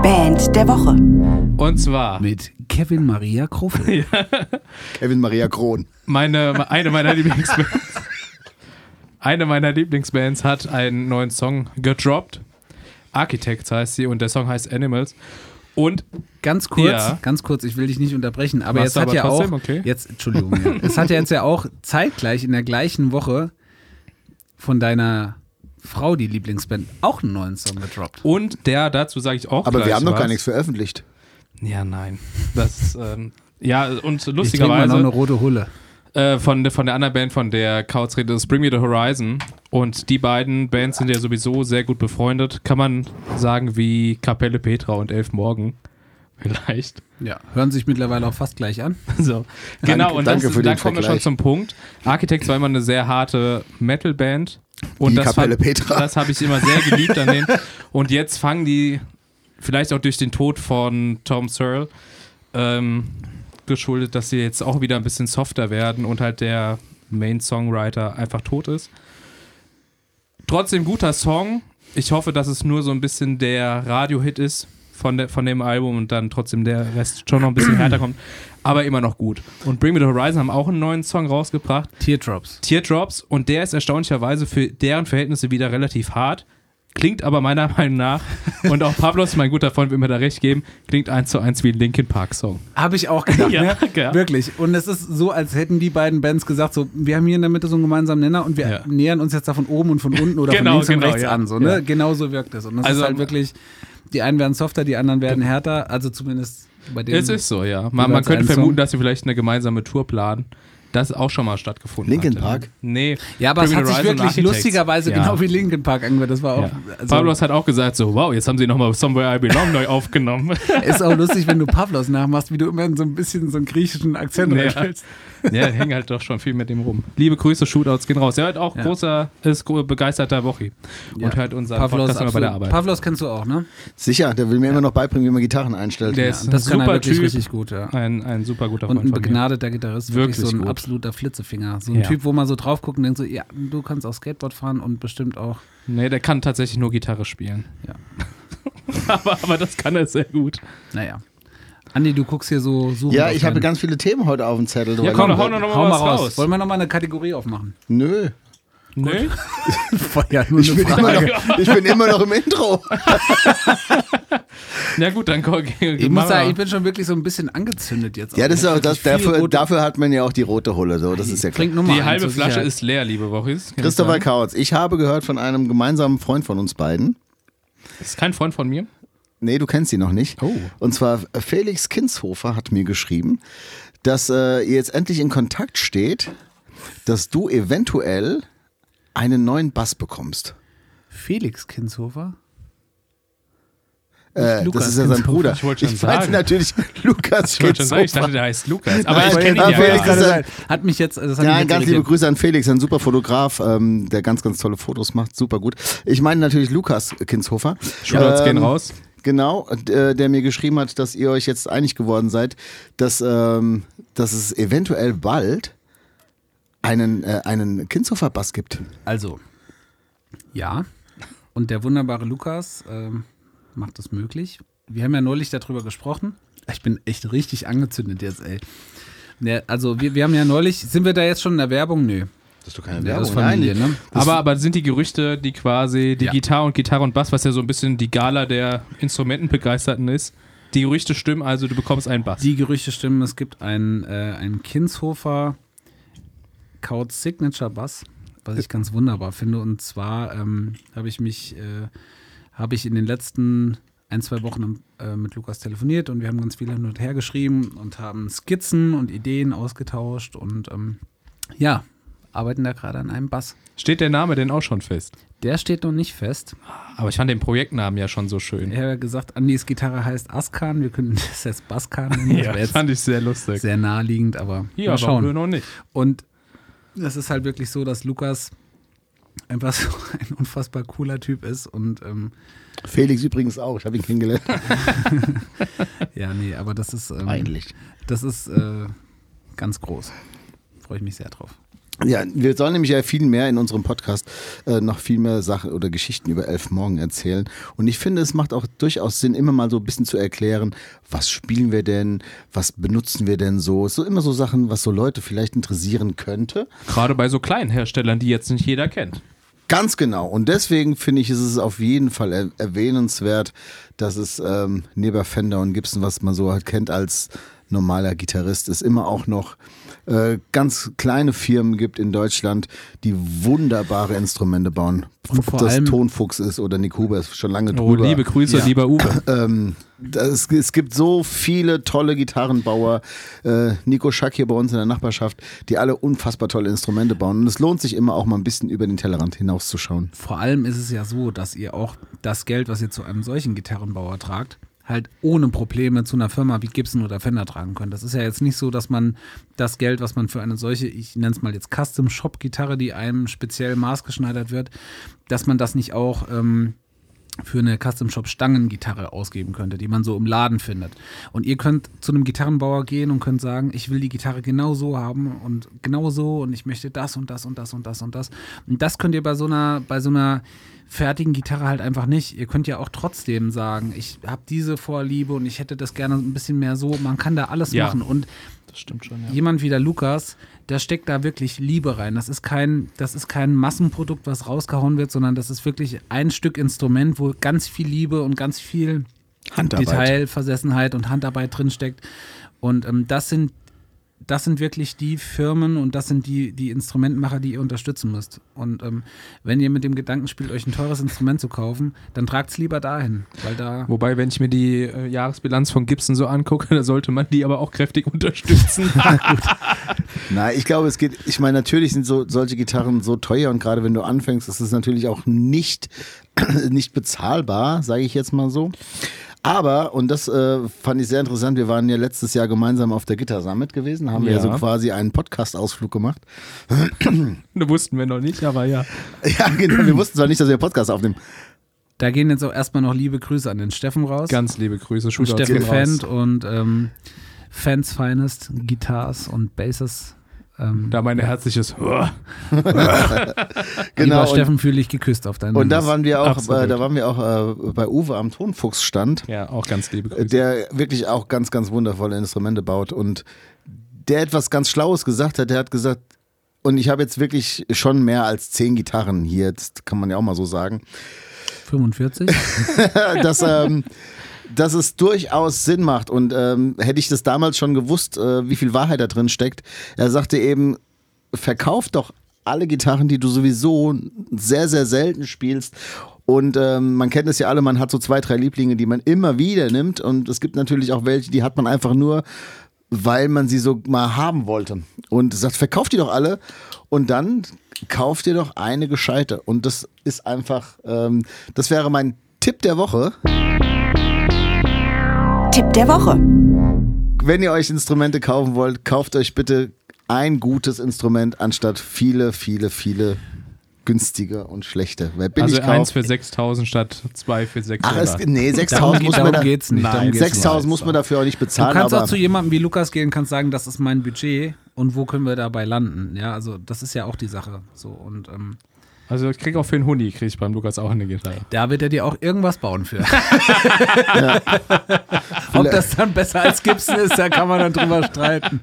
Band der Woche.
Und zwar
Mit Kevin Maria Krofel.
Kevin Maria Kron.
meine, eine meiner Lieblingsbands. Eine meiner Lieblingsbands hat einen neuen Song gedroppt. Architects heißt sie und der Song heißt Animals. Und
Ganz kurz,
Ja.
ganz kurz, ich will dich nicht unterbrechen, aber
Machst
jetzt
du
hat
aber
ja auch,
okay.
jetzt, Entschuldigung, ja. es hat ja jetzt ja auch zeitgleich in der gleichen Woche von deiner Frau, die Lieblingsband, auch einen neuen Song gedroppt.
Und der, dazu sage ich auch
Aber
gleich
wir haben noch gar
was.
nichts veröffentlicht.
Ja, nein. Das, ähm, ja, und
Ich mal noch eine
lustigerweise
rote Hulle.
äh, von, der- von der anderen Band, von der Kautz redet, ist Bring Me the Horizon. Und die beiden Bands sind ja sowieso sehr gut befreundet. Kann man sagen wie Kapelle Petra und Elf Morgen. Vielleicht.
Ja, hören sich mittlerweile auch fast gleich an.
So. Genau, und
danke
das,
für
da kommen wir schon zum Punkt. Architects war immer eine sehr harte Metal-Band. Und
Die
das
Kapelle Petra.
Das habe ich immer sehr geliebt an denen. Und jetzt fangen die, vielleicht auch durch den Tod von Tom Searle, ähm, geschuldet, dass sie jetzt auch wieder ein bisschen softer werden und halt der Main-Songwriter einfach tot ist. Trotzdem guter Song. Ich hoffe, dass es nur so ein bisschen der Radio-Hit ist von, der, von dem Album und dann trotzdem der Rest schon noch ein bisschen härter kommt. Aber immer noch gut. Und Bring Me the Horizon haben auch einen neuen Song rausgebracht.
Teardrops.
Teardrops und der ist erstaunlicherweise für deren Verhältnisse wieder relativ hart. Klingt aber meiner Meinung nach, und auch Pablos, mein guter Freund, will mir da recht geben, klingt eins zu eins wie ein Linkin Park Song.
Habe ich auch gedacht,
Ja,
ne?
ja.
Wirklich. Und es ist so, als hätten die beiden Bands gesagt, so, wir haben hier in der Mitte so einen gemeinsamen Nenner und wir
Ja.
nähern uns jetzt da von oben und von unten oder
Genau,
von links und
genau,
rechts
ja.
an. So, ne? Genau so wirkt es. Und es
Also-
ist halt wirklich, die einen werden softer, die anderen werden härter. Also zumindest bei denen.
Es ist so, ja. Man, man könnte vermuten,
Song.
dass sie vielleicht eine gemeinsame Tour planen. Das ist auch schon mal stattgefunden.
Linkin
hatte.
Park?
Nee.
ja, aber es
Bring Me
hat sich
und
wirklich lustigerweise
ja.
genau wie Linkin Park angehört. Das war auch.
Ja.
Also,
Pablos hat auch gesagt so, wow, jetzt haben sie nochmal Somewhere I Belong neu aufgenommen.
ist auch lustig, wenn du Pavlos nachmachst, wie du immer in so ein bisschen so einen griechischen Akzent
Ja.
reinstellst.
ja, hängen halt doch schon viel mit dem rum. Liebe Grüße, Shootouts gehen raus. Er hat auch
Ja.
großer, ist begeisterter Wochi. Und
Ja.
hört unseren
Pavlos,
Podcast immer bei der. Arbeit.
Pavlos kennst du auch, ne?
Sicher, der will mir immer noch beibringen, wie man Gitarren einstellt.
Der
Ja.
ist
Das
ein
kann er
super
wirklich
Typ.
richtig gut, ja.
Ein, ein super guter
Und
Freund
ein
von mir.
begnadeter Gitarrist, wirklich,
Wirklich
so ein
gut.
absoluter Flitzefinger. So ein
Ja.
Typ, wo man so drauf guckt und denkt so, ja, du kannst auch Skateboard fahren und bestimmt auch.
Nee, der kann tatsächlich nur Gitarre spielen.
Ja.
aber, aber das kann er sehr gut.
Naja. Andi, du guckst hier so suchen.
Ja, ich habe ganz viele Themen heute auf dem Zettel.
Ja, komm, hau noch mal
Hau mal raus.
raus.
Wollen wir nochmal eine Kategorie aufmachen?
Nö.
Nö?
War ja nur
Ich bin, immer noch, ich bin immer noch im Intro.
Na gut, dann guck.
Ich muss sagen, ich bin schon wirklich so ein bisschen angezündet jetzt.
Ja, das ist auch das, dafür, dafür hat man ja auch die rote Hulle. So, das ist ja klar.
Die halbe Flasche ist leer, liebe Wochis.
Christopher. Kautz, ich habe gehört von einem gemeinsamen Freund von uns beiden.
Ist kein Freund von mir.
Nee, du kennst ihn noch nicht.
Oh.
Und zwar Felix Kinshofer hat mir geschrieben, dass äh, ihr jetzt endlich in Kontakt steht, dass du eventuell einen neuen Bass bekommst.
Felix Kinshofer?
Äh, das ist ja sein. Bruder.
Ich wollte schon
meinte
sagen.
natürlich Lukas
Ich wollte schon sagen, ich dachte, der heißt Lukas. Aber ich kenne ihn ja
Felix
nicht.
ein-
hat mich jetzt, hat
Ja,
jetzt
ganz liebe. Grüße an Felix, ein super Fotograf, ähm, der ganz, ganz tolle Fotos macht, super gut. Ich meine natürlich Lukas Kinshofer.
Shoutouts
Ähm,
gehen raus.
Genau, äh, der mir geschrieben hat, dass ihr euch jetzt einig geworden seid, dass, ähm, dass es eventuell bald einen, äh, einen Kinshofer-Bass gibt.
Also, ja. Und der wunderbare Lukas ähm, macht es möglich. Wir haben ja neulich darüber gesprochen. Ich bin echt richtig angezündet jetzt, ey. Ja, also wir, wir haben ja neulich, sind wir da jetzt schon in der Werbung? Nö.
Das ist doch keine
Ja,
Werbung.
das Familie,
Nein,
ne?
Aber, aber sind die Gerüchte, die quasi die
Ja.
Gitarre und Gitarre und Bass, was ja so ein bisschen die Gala der Instrumentenbegeisterten ist, die Gerüchte stimmen, also du bekommst einen Bass.
Die Gerüchte stimmen, es gibt einen, äh, einen Kinshofer Kaut Signature Bass, was ich ganz wunderbar finde. Und zwar ähm, habe ich mich, äh, habe ich in den letzten ein, zwei Wochen äh, mit Lukas telefoniert und wir haben ganz viel hin und her geschrieben und haben Skizzen und Ideen ausgetauscht und ähm, ja, arbeiten da gerade an einem Bass.
Steht der Name denn auch schon fest?
Der steht noch nicht fest.
Aber ich fand den Projektnamen ja schon so schön.
Er hat gesagt, Andys Gitarre heißt Askan, wir könnten das jetzt Basskan nennen. Das
Ja,
jetzt
fand ich sehr lustig.
sehr naheliegend, aber
ja,
mal
aber
schauen.
wir noch nicht.
Und es ist halt wirklich so, dass Lukas einfach so ein unfassbar cooler Typ ist und ähm,
Felix übrigens auch. Ich habe ihn kennengelernt.
ja, nee, aber das ist ähm,
Eigentlich.
das ist äh, ganz groß. Freue ich mich sehr drauf.
Ja, wir sollen nämlich ja viel mehr in unserem Podcast äh, noch viel mehr Sachen oder Geschichten über Elf Morgen erzählen. Und ich finde, es macht auch durchaus Sinn, immer mal so ein bisschen zu erklären, was spielen wir denn, was benutzen wir denn so. So immer so Sachen, was so Leute vielleicht interessieren könnte.
Gerade bei so kleinen Herstellern, die jetzt nicht jeder kennt.
Ganz genau. Und deswegen finde ich, ist es auf jeden Fall er erwähnenswert, dass es ähm, neben Fender und Gibson, was man so halt kennt als normaler Gitarrist, es immer auch noch äh, ganz kleine Firmen gibt in Deutschland, die wunderbare Instrumente bauen.
Und
Ob
vor
das
allem-
Tonfuchs ist oder Nick Huber ist schon lange
Oh,
drüber.
liebe Grüße,
Ja.
lieber Uwe.
Ähm, das, es gibt so viele tolle Gitarrenbauer, äh, Nico Schack hier bei uns in der Nachbarschaft, die alle unfassbar tolle Instrumente bauen. Und es lohnt sich immer auch mal ein bisschen über den Tellerrand hinauszuschauen.
Vor allem ist es ja so, dass ihr auch das Geld, was ihr zu einem solchen Gitarrenbauer tragt, halt ohne Probleme zu einer Firma wie Gibson oder Fender tragen könnt. Das ist ja jetzt nicht so, dass man das Geld, was man für eine solche, ich nenne es mal jetzt Custom-Shop-Gitarre, die einem speziell maßgeschneidert wird, dass man das nicht auch ähm, für eine Custom-Shop-Stangengitarre ausgeben könnte, die man so im Laden findet. Und ihr könnt zu einem Gitarrenbauer gehen und könnt sagen, ich will die Gitarre genau so haben und genau so und ich möchte das und das und das und das und das. Und das könnt ihr bei so einer, bei so einer fertigen Gitarre halt einfach nicht. Ihr könnt ja auch trotzdem sagen, ich habe diese Vorliebe und ich hätte das gerne ein bisschen mehr so. Man kann da alles
Ja.
machen. Und
Das stimmt schon, ja.
jemand wie der Lukas, der steckt da wirklich Liebe rein. Das ist kein, das ist kein Massenprodukt, was rausgehauen wird, sondern das ist wirklich ein Stück Instrument, wo ganz viel Liebe und ganz viel
Handarbeit.
Detailversessenheit und Handarbeit drinsteckt. Und ähm, das sind das sind wirklich die Firmen und das sind die, die Instrumentmacher, die ihr unterstützen müsst. Und ähm, wenn ihr mit dem Gedanken spielt, euch ein teures Instrument zu kaufen, dann tragt es lieber dahin, weil da
Wobei, wenn ich mir die äh, Jahresbilanz von Gibson so angucke, da sollte man die aber auch kräftig unterstützen.
Nein, ich glaube, es geht, ich meine, natürlich sind so, solche Gitarren so teuer und gerade wenn du anfängst, ist es natürlich auch nicht, nicht bezahlbar, sage ich jetzt mal so. Aber, und das äh, fand ich sehr interessant, wir waren ja letztes Jahr gemeinsam auf der Gitter Summit gewesen, haben wir ja
Ja.
so quasi einen Podcast-Ausflug gemacht.
da wussten wir noch nicht, aber ja.
Ja, genau, wir wussten zwar nicht, dass wir Podcast aufnehmen.
Da gehen jetzt auch erstmal noch liebe Grüße an den Steffen raus.
Ganz liebe Grüße, Shootouts
Steffen. Fendt und ähm, Fans Finest, Guitars und Basses. Ähm,
Da mein herzliches
Genau.
lieber
und,
Steffen, fühle ich geküsst auf deinen
und da waren wir auch, äh, da waren wir auch äh, bei Uwe am Tonfuchsstand.
Ja, auch ganz liebe Grüße.
der wirklich auch ganz, ganz wundervolle Instrumente baut und der etwas ganz Schlaues gesagt hat. Der hat gesagt, und ich habe jetzt wirklich schon mehr als zehn Gitarren hier, das kann man ja auch mal so sagen,
45.
dass, ähm, dass es durchaus Sinn macht. Und ähm, hätte ich das damals schon gewusst, äh, wie viel Wahrheit da drin steckt, er sagte eben, verkauf doch alle Gitarren, die du sowieso sehr, sehr selten spielst. Und ähm, man kennt es ja alle, man hat so zwei, drei Lieblinge, die man immer wieder nimmt. Und es gibt natürlich auch welche, die hat man einfach nur, weil man sie so mal haben wollte. Und sagt, verkauf die doch alle und dann kauf dir doch eine gescheite. Und das ist einfach, ähm, das wäre mein Tipp der Woche.
Tipp der Woche.
Wenn ihr euch Instrumente kaufen wollt, kauft euch bitte ein gutes Instrument anstatt viele, viele, viele günstige und schlechte. Wer billig
Also eins
kauft,
für 6000 statt zwei für
Ach,
600.
es, nee,
Darum,
6000 muss man da,
geht's nicht. darum
Nein,
geht's nicht.
6000 muss man dafür auch nicht
Du
bezahlen,
kannst
aber
auch zu jemandem wie Lukas gehen, kannst sagen, das ist mein Budget und wo können wir dabei landen? Ja, also das ist ja auch die Sache. So und ähm,
Also ich krieg auch für einen Huni, krieg ich beim Lukas auch eine Gitarre.
da wird er dir auch irgendwas bauen für. Ob das dann besser als Gibson ist, da kann man dann drüber streiten.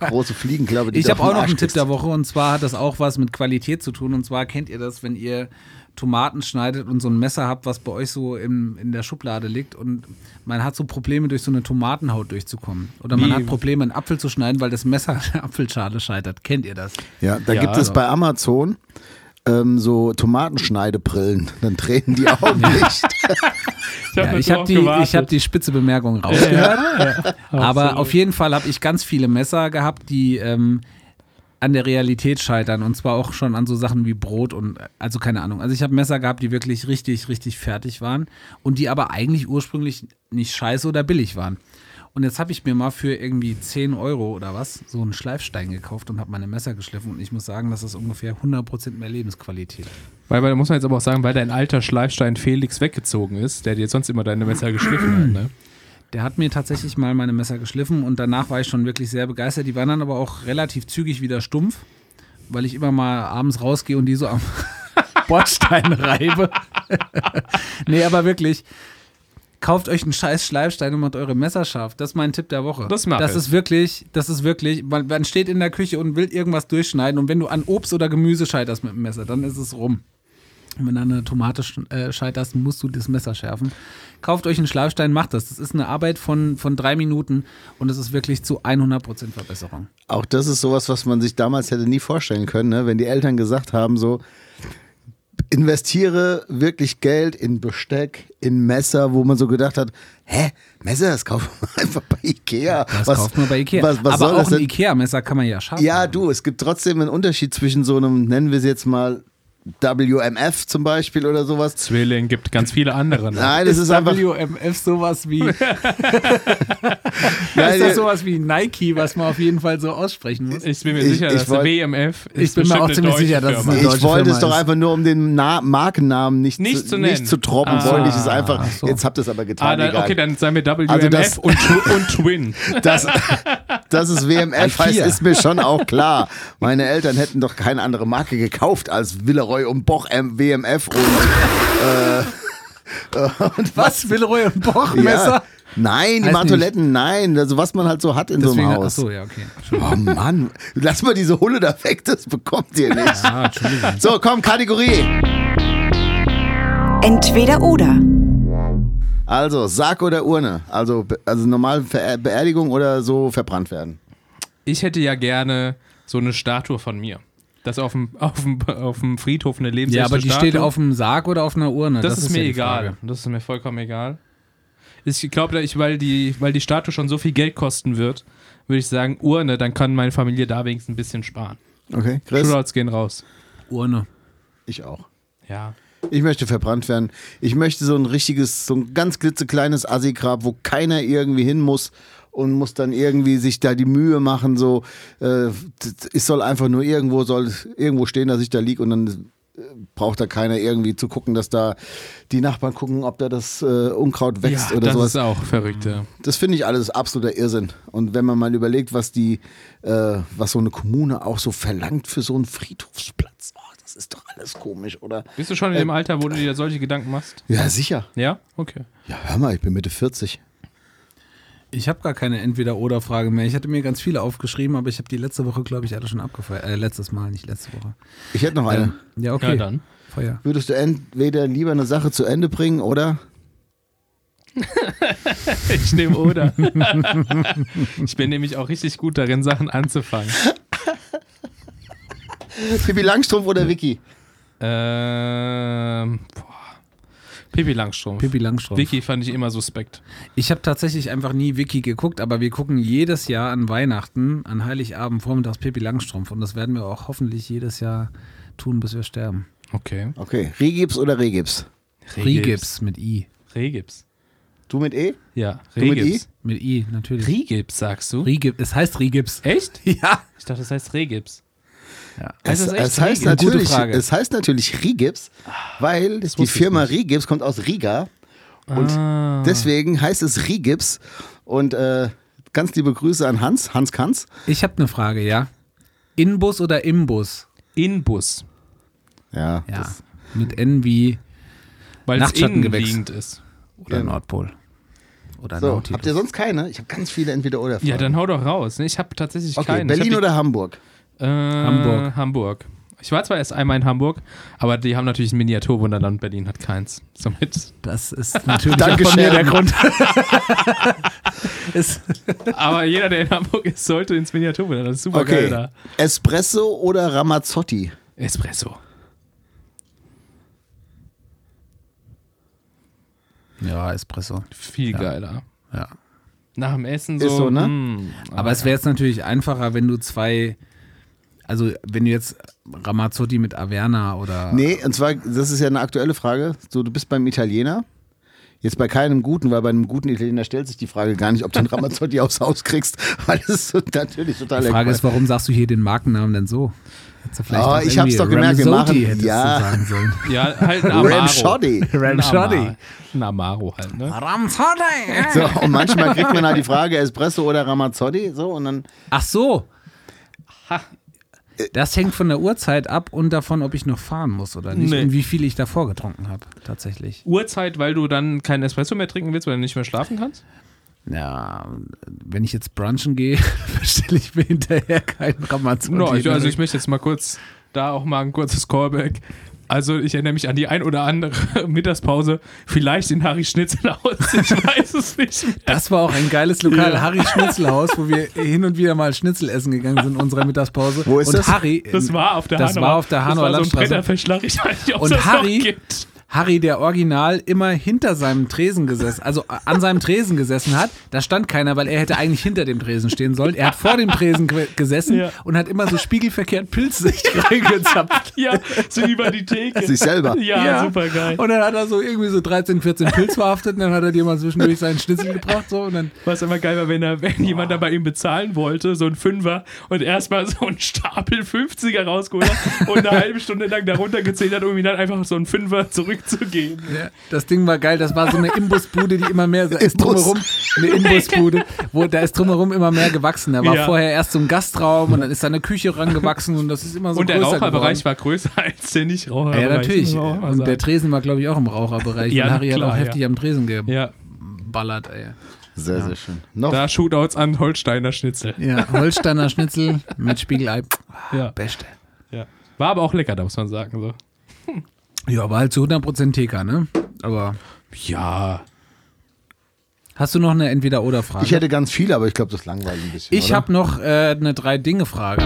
große Fliegenklappe, die
Ich habe auch
den
noch
Arsch
einen Tipp der Woche und zwar hat das auch was mit Qualität zu tun. Und zwar kennt ihr das, wenn ihr Tomaten schneidet und so ein Messer habt, was bei euch so im, in der Schublade liegt und man hat so Probleme, durch so eine Tomatenhaut durchzukommen. Oder man
Wie-
hat Probleme, einen Apfel zu schneiden, weil das Messer an der Apfelschale scheitert. Kennt ihr das?
Ja, da
Ja.
gibt es bei Amazon ähm, so Tomatenschneidebrillen. Dann treten die Augen nicht.
Ich habe
Ja, ich habe die, ich hab die spitze Bemerkung rausgehört. Aber auf jeden Fall habe ich ganz viele Messer gehabt, die ähm, an der Realität scheitern. Und zwar auch schon an so Sachen wie Brot und, also keine Ahnung. Also ich habe Messer gehabt, die wirklich richtig, richtig fertig waren und die aber eigentlich ursprünglich nicht scheiße oder billig waren. Und jetzt habe ich mir mal für irgendwie 10 Euro oder was so einen Schleifstein gekauft und habe meine Messer geschliffen. Und ich muss sagen, das ist ungefähr 100% mehr Lebensqualität.
Weil, weil, da muss man jetzt aber auch sagen, weil dein alter Schleifstein Felix weggezogen ist, der dir sonst immer deine Messer geschliffen hat, ne?
Der hat mir tatsächlich mal meine Messer geschliffen und danach war ich schon wirklich sehr begeistert. Die waren dann aber auch relativ zügig wieder stumpf, weil ich immer mal abends rausgehe und die so am Bordstein reibe. nee, aber wirklich. Kauft euch einen scheiß Schleifstein und macht eure Messer scharf. Das ist mein Tipp der Woche.
Das mach
Das ist wirklich, das ist wirklich, man, man steht in der Küche und will irgendwas durchschneiden und wenn du an Obst oder Gemüse scheiterst mit dem Messer, dann ist es rum. Und wenn du an eine Tomate sch- äh, scheiterst, musst du das Messer schärfen. Kauft euch einen Schleifstein, macht das. Das ist eine Arbeit von, von drei Minuten und es ist wirklich zu 100% Verbesserung.
Auch das ist sowas, was man sich damals hätte nie vorstellen können, ne? wenn die Eltern gesagt haben, so investiere wirklich Geld in Besteck, in Messer, wo man so gedacht hat, hä, Messer, das kauft man einfach bei Ikea.
Das
was,
kauft man bei Ikea.
Was, was
Aber auch ein? Ikea-Messer kann man ja scharf
Ja, du, es gibt trotzdem einen Unterschied zwischen so einem, nennen wir es jetzt mal WMF zum Beispiel oder sowas.
Zwilling gibt ganz viele andere. Ne?
Nein, das ist, einfach.
WMF sowas wie. ist
Nein,
das sowas wie Nike, was man auf jeden Fall so aussprechen muss?
Ich bin mir
Ich-
sicher,
ich
dass
wollt-
WMF ist
Ich bin mir auch ziemlich sicher, dass es eine
Ich
deutsche
wollte es
Firma
doch
ist.
einfach nur, um den Na Markennamen nicht,
Nicht
zu,
zu nennen.
nicht zu droppen,
Ah.
wollte ich es einfach.
Ach so.
Jetzt habt ihr es aber getan.
Ah, dann,
egal.
okay, dann sei mir WMF
Also das-
und, und Twin.
Das, dass es WMF heißt, ist mir schon auch klar. Meine Eltern hätten doch keine andere Marke gekauft als Villeroy und Boch M WMF und,
Was? Villeroy und Boch Messer?
ja. Nein, die Martoletten, nein. Also was man halt so hat in so
Deswegen,
einem
ach
Haus.
so, ja, okay.
Oh Mann, lass mal diese Hulle da weg, das bekommt ihr nicht.
Entschuldigung.
So, komm, Kategorie.
Entweder oder.
Also, Sarg oder Urne? Also, also normal Ver Beerdigung oder so verbrannt werden.
Ich hätte ja gerne so eine Statue von mir. Das auf dem, auf dem, auf dem Friedhof eine lebensechte
Ja, aber die
Statue.
steht auf dem Sarg oder auf einer Urne?
Das, ist, mir
ja
egal.
Frage.
Das ist mir vollkommen egal. Ich glaube, weil, die, weil die Statue schon so viel Geld kosten wird, würde ich sagen, Urne, dann kann meine Familie da wenigstens ein bisschen sparen.
Okay, Chris?
Shootouts gehen raus.
Urne.
Ich auch.
Ja.
Ich möchte verbrannt werden. Ich möchte so ein richtiges, so ein ganz klitzekleines Assi-Grab, wo keiner irgendwie hin muss und muss dann irgendwie sich da die Mühe machen, so, äh, es soll einfach nur irgendwo, soll irgendwo stehen, dass ich da lieg und dann äh, braucht da keiner irgendwie zu gucken, dass da die Nachbarn gucken, ob da das äh, Unkraut wächst
ja,
oder
das
sowas.
ist auch verrückt, ja.
Das finde ich alles absoluter Irrsinn. Und wenn man mal überlegt, was die, äh, was so eine Kommune auch so verlangt für so einen Friedhofsplatz, oh, das ist doch alles komisch, oder?
Bist du schon in dem Alter, wo du dir solche Gedanken machst?
Ja, sicher.
Ja? Okay.
Ja, hör mal, ich bin Mitte 40.
Ich habe gar keine Entweder-Oder-Frage mehr. Ich hatte mir ganz viele aufgeschrieben, aber ich habe die letzte Woche, glaube ich, alle schon abgefeuert. Äh, letztes Mal, nicht letzte Woche.
Ich hätte noch eine.
Ähm, ja, okay.
Ja, dann.
Feuer.
Würdest du entweder lieber eine Sache zu Ende bringen oder?
Ich nehme oder. ich bin nämlich auch richtig gut darin, Sachen anzufangen.
Pippi Langstrumpf oder Vicky?
Ähm, boah. Pippi Langstrumpf.
Pippi Langstrumpf.
Vicky fand ich immer suspekt.
Ich habe tatsächlich einfach nie Wiki geguckt, aber wir gucken jedes Jahr an Weihnachten, an Heiligabend vormittags Pippi Langstrumpf und das werden wir auch hoffentlich jedes Jahr tun, bis wir sterben.
Okay.
Okay, Regips oder Regips?
Rigips mit I.
Regips.
Du mit E?
Ja,
Du mit
Regips.
Mit I, natürlich.
Regips, sagst du?
Rigips. Es heißt Rigips.
Echt?
Ja.
Ich dachte, das heißt Regips.
Ja.
Es,
echt
es, heißt natürlich, es heißt natürlich Regips, weil die Firma. Regips kommt aus Riga und
Ah.
deswegen heißt es Regips. Und äh, ganz liebe Grüße an Hans, Hans Kanz.
Ich habe eine Frage, ja. Inbus oder Imbus?
Inbus.
Ja,
Ja.
das-
Mit N wie
Weil es
Nachtschattengewächs.
ist.
oder
Genau.
Nordpol. Oder
So,
Nautilus.
habt ihr sonst keine? Ich habe ganz viele entweder oder.
Ja, dann hau doch raus. Ich habe tatsächlich
Okay,
keinen.
Berlin
ich hab
oder Hamburg?
Äh,
Hamburg.
Hamburg. Ich war zwar erst einmal in Hamburg, aber die haben natürlich ein Miniaturwunderland. Berlin hat keins. Somit.
Das ist natürlich von mir der. Grund. ist,
Aber jeder, der in Hamburg ist, sollte ins Miniaturwunderland. Das ist super geil
Okay.
da.
Espresso oder Ramazzotti?
Espresso.
ja, Espresso.
Viel
Ja.
geiler.
Ja.
Nach dem Essen so.
Ist so, ne?
mm,
Aber es wäre jetzt natürlich einfacher, wenn du zwei, also wenn du jetzt Ramazzotti mit Averna oder
Nee, und zwar, das ist ja eine aktuelle Frage. So, du bist beim Italiener. Jetzt bei keinem guten, weil bei einem guten Italiener stellt sich die Frage gar nicht, ob du einen Ramazzotti aufs Haus kriegst, weil das ist natürlich total
die Frage ist, warum sagst du hier den Markennamen denn so? Hättest du vielleicht
Oh, ich hab's doch gemerkt, wir
Ramazzotti
machen-
hättest
ja.
du sagen sollen.
Ja, halt ein Amaro.
Ramshoddy.
Ramshoddy.
Ein Amaro halt, ne?
Ramazzotti!
So, und manchmal kriegt man halt die Frage Espresso oder Ramazzotti, so, und dann,
Ach so. Das hängt von der Uhrzeit ab und davon, ob ich noch fahren muss oder nicht
Nee.
und wie viel ich davor getrunken habe, tatsächlich.
Uhrzeit, weil du dann keinen Espresso mehr trinken willst, weil du nicht mehr schlafen kannst?
Ja, wenn ich jetzt brunchen gehe, bestelle ich mir hinterher keinen Ramazzotti.
No, ich, also ich möchte jetzt mal kurz, da auch mal ein kurzes Callback. Also ich erinnere mich an die ein oder andere Mittagspause, vielleicht in Harry Schnitzelhaus, ich weiß es nicht mehr.
Das war auch ein geiles Lokal, Harry Schnitzelhaus, wo wir hin und wieder mal Schnitzel essen gegangen sind in unserer Mittagspause.
Wo ist
und
das?
Harry,
Das war auf der
Das
Hanauer.
war auf der Hanauer
Das war so ein
Landstraße.
Ich weiß nicht, ob
Und
das
Harry-
noch gibt.
Harry, der Original, immer hinter seinem Tresen gesessen, also an seinem Tresen gesessen hat. Da stand keiner, weil er hätte eigentlich hinter dem Tresen stehen sollen. Er hat vor dem Tresen ge- gesessen
Ja.
und hat immer so spiegelverkehrt Pilze sich reingezapft.
Ja, so über die Theke.
sich selber.
Ja, super geil.
Und dann hat er so irgendwie so 13, 14 Pilz verhaftet und dann hat er dir mal zwischendurch seinen Schnitzel gebracht so und dann
Was immer geil war, wenn, er, wenn jemand da bei ihm bezahlen wollte, so ein Fünfer, und erstmal so einen Stapel 50er rausgeholt hat und eine halbe Stunde lang darunter gezählt hat, um ihm dann einfach so einen Fünfer zurückzugeben.
Ja, das Ding war geil. Das war so eine Imbusbude, die immer mehr so ist drumherum. Eine Imbusbude, wo da ist drumherum immer mehr gewachsen. Da war
Ja.
vorher erst so ein Gastraum und dann ist da eine Küche rangewachsen und das ist immer so
und der Raucherbereich
geworden.
war größer als der Nicht-Raucherbereich.
Ja, natürlich. Und der. Tresen war, glaube ich, auch im Raucherbereich.
Ja,
weil Harry
klar,
hat auch
ja.
heftig am Tresen
ja,
geballert, ey.
Sehr, sehr schön. Noch,
da Shootouts an Holsteiner Schnitzel.
Ja, Holsteiner Schnitzel mit Spiegelei.
Ja.
Beste.
ja. War aber auch lecker, da muss man sagen. So.
Ja, aber halt zu 100% TK, ne? Aber
Ja.
hast du noch eine Entweder-Oder-Frage?
ich hätte ganz viele, aber ich glaube, das langweilt ein bisschen.
Ich habe noch äh, eine Drei-Dinge-Frage.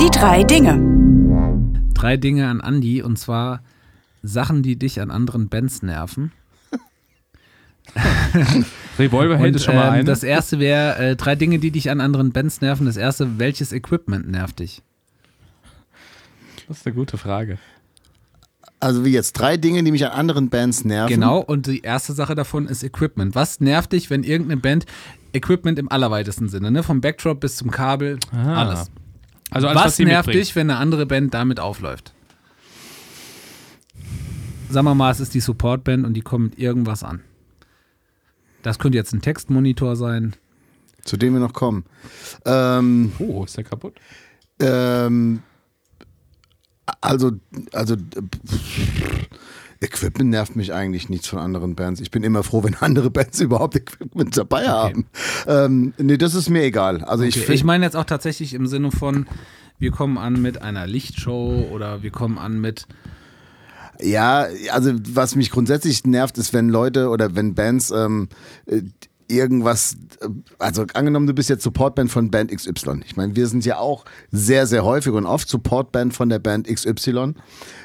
Die drei Dinge.
Drei Dinge an Andi und zwar Sachen, die dich an anderen Bands nerven.
Revolverheld
Und,
ist schon mal
ähm,
eine.
Das erste wäre äh, drei Dinge, die dich an anderen Bands nerven. Das erste, welches Equipment nervt dich?
das ist eine gute Frage.
Also wie jetzt drei Dinge, die mich an anderen Bands nerven.
Genau, und die erste Sache davon ist Equipment. Was nervt dich, wenn irgendeine Band Equipment im allerweitesten Sinne, ne? Vom Backdrop bis zum Kabel,
Ah.
alles.
Also alles,
was
was
nervt
mitbringt.
dich, wenn eine andere Band damit aufläuft? Sagen wir mal, es ist die Supportband und die kommen mit irgendwas an. Das könnte jetzt ein Textmonitor sein.
Zu dem wir noch kommen. Ähm,
Oh, ist der kaputt?
ähm, also, also pff, Equipment nervt mich eigentlich nichts von anderen Bands. Ich bin immer froh, wenn andere Bands überhaupt Equipment dabei haben. Ähm, nee, das ist mir egal. Also ich
Okay,
finde.
ich meine jetzt auch tatsächlich im Sinne von, wir kommen an mit einer Lichtshow oder wir kommen an mit
Ja, also was mich grundsätzlich nervt, ist, wenn Leute oder wenn Bands ähm, äh, irgendwas, also angenommen, du bist jetzt Supportband von Band XY. Ich meine, wir sind ja auch sehr, sehr häufig und oft Supportband von der Band XY.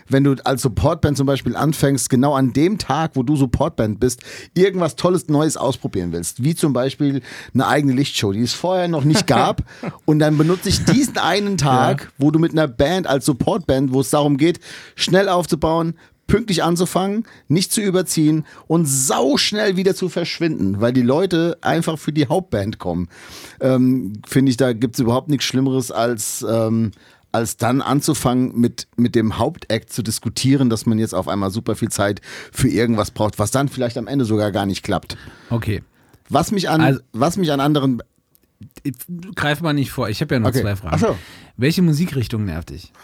Wenn du als Supportband zum Beispiel anfängst, genau an dem Tag, wo du Supportband bist, irgendwas Tolles Neues ausprobieren willst, wie zum Beispiel eine eigene Lichtshow, die es vorher noch nicht gab, und dann benutze ich diesen einen Tag, wo du mit einer Band als Supportband, wo es darum geht, schnell aufzubauen, pünktlich anzufangen, nicht zu überziehen und sauschnell wieder zu verschwinden, weil die Leute einfach für die Hauptband kommen. Ähm, Finde ich, da gibt es überhaupt nichts Schlimmeres als, ähm, als dann anzufangen, mit, mit dem Hauptakt zu diskutieren, dass man jetzt auf einmal super viel Zeit für irgendwas braucht, was dann vielleicht am Ende sogar gar nicht klappt.
Okay.
Was mich an,
Also-
was mich an anderen.
Greif mal nicht vor, ich habe ja noch
Okay.
zwei Fragen.
Ach so.
Welche Musikrichtung nervt dich?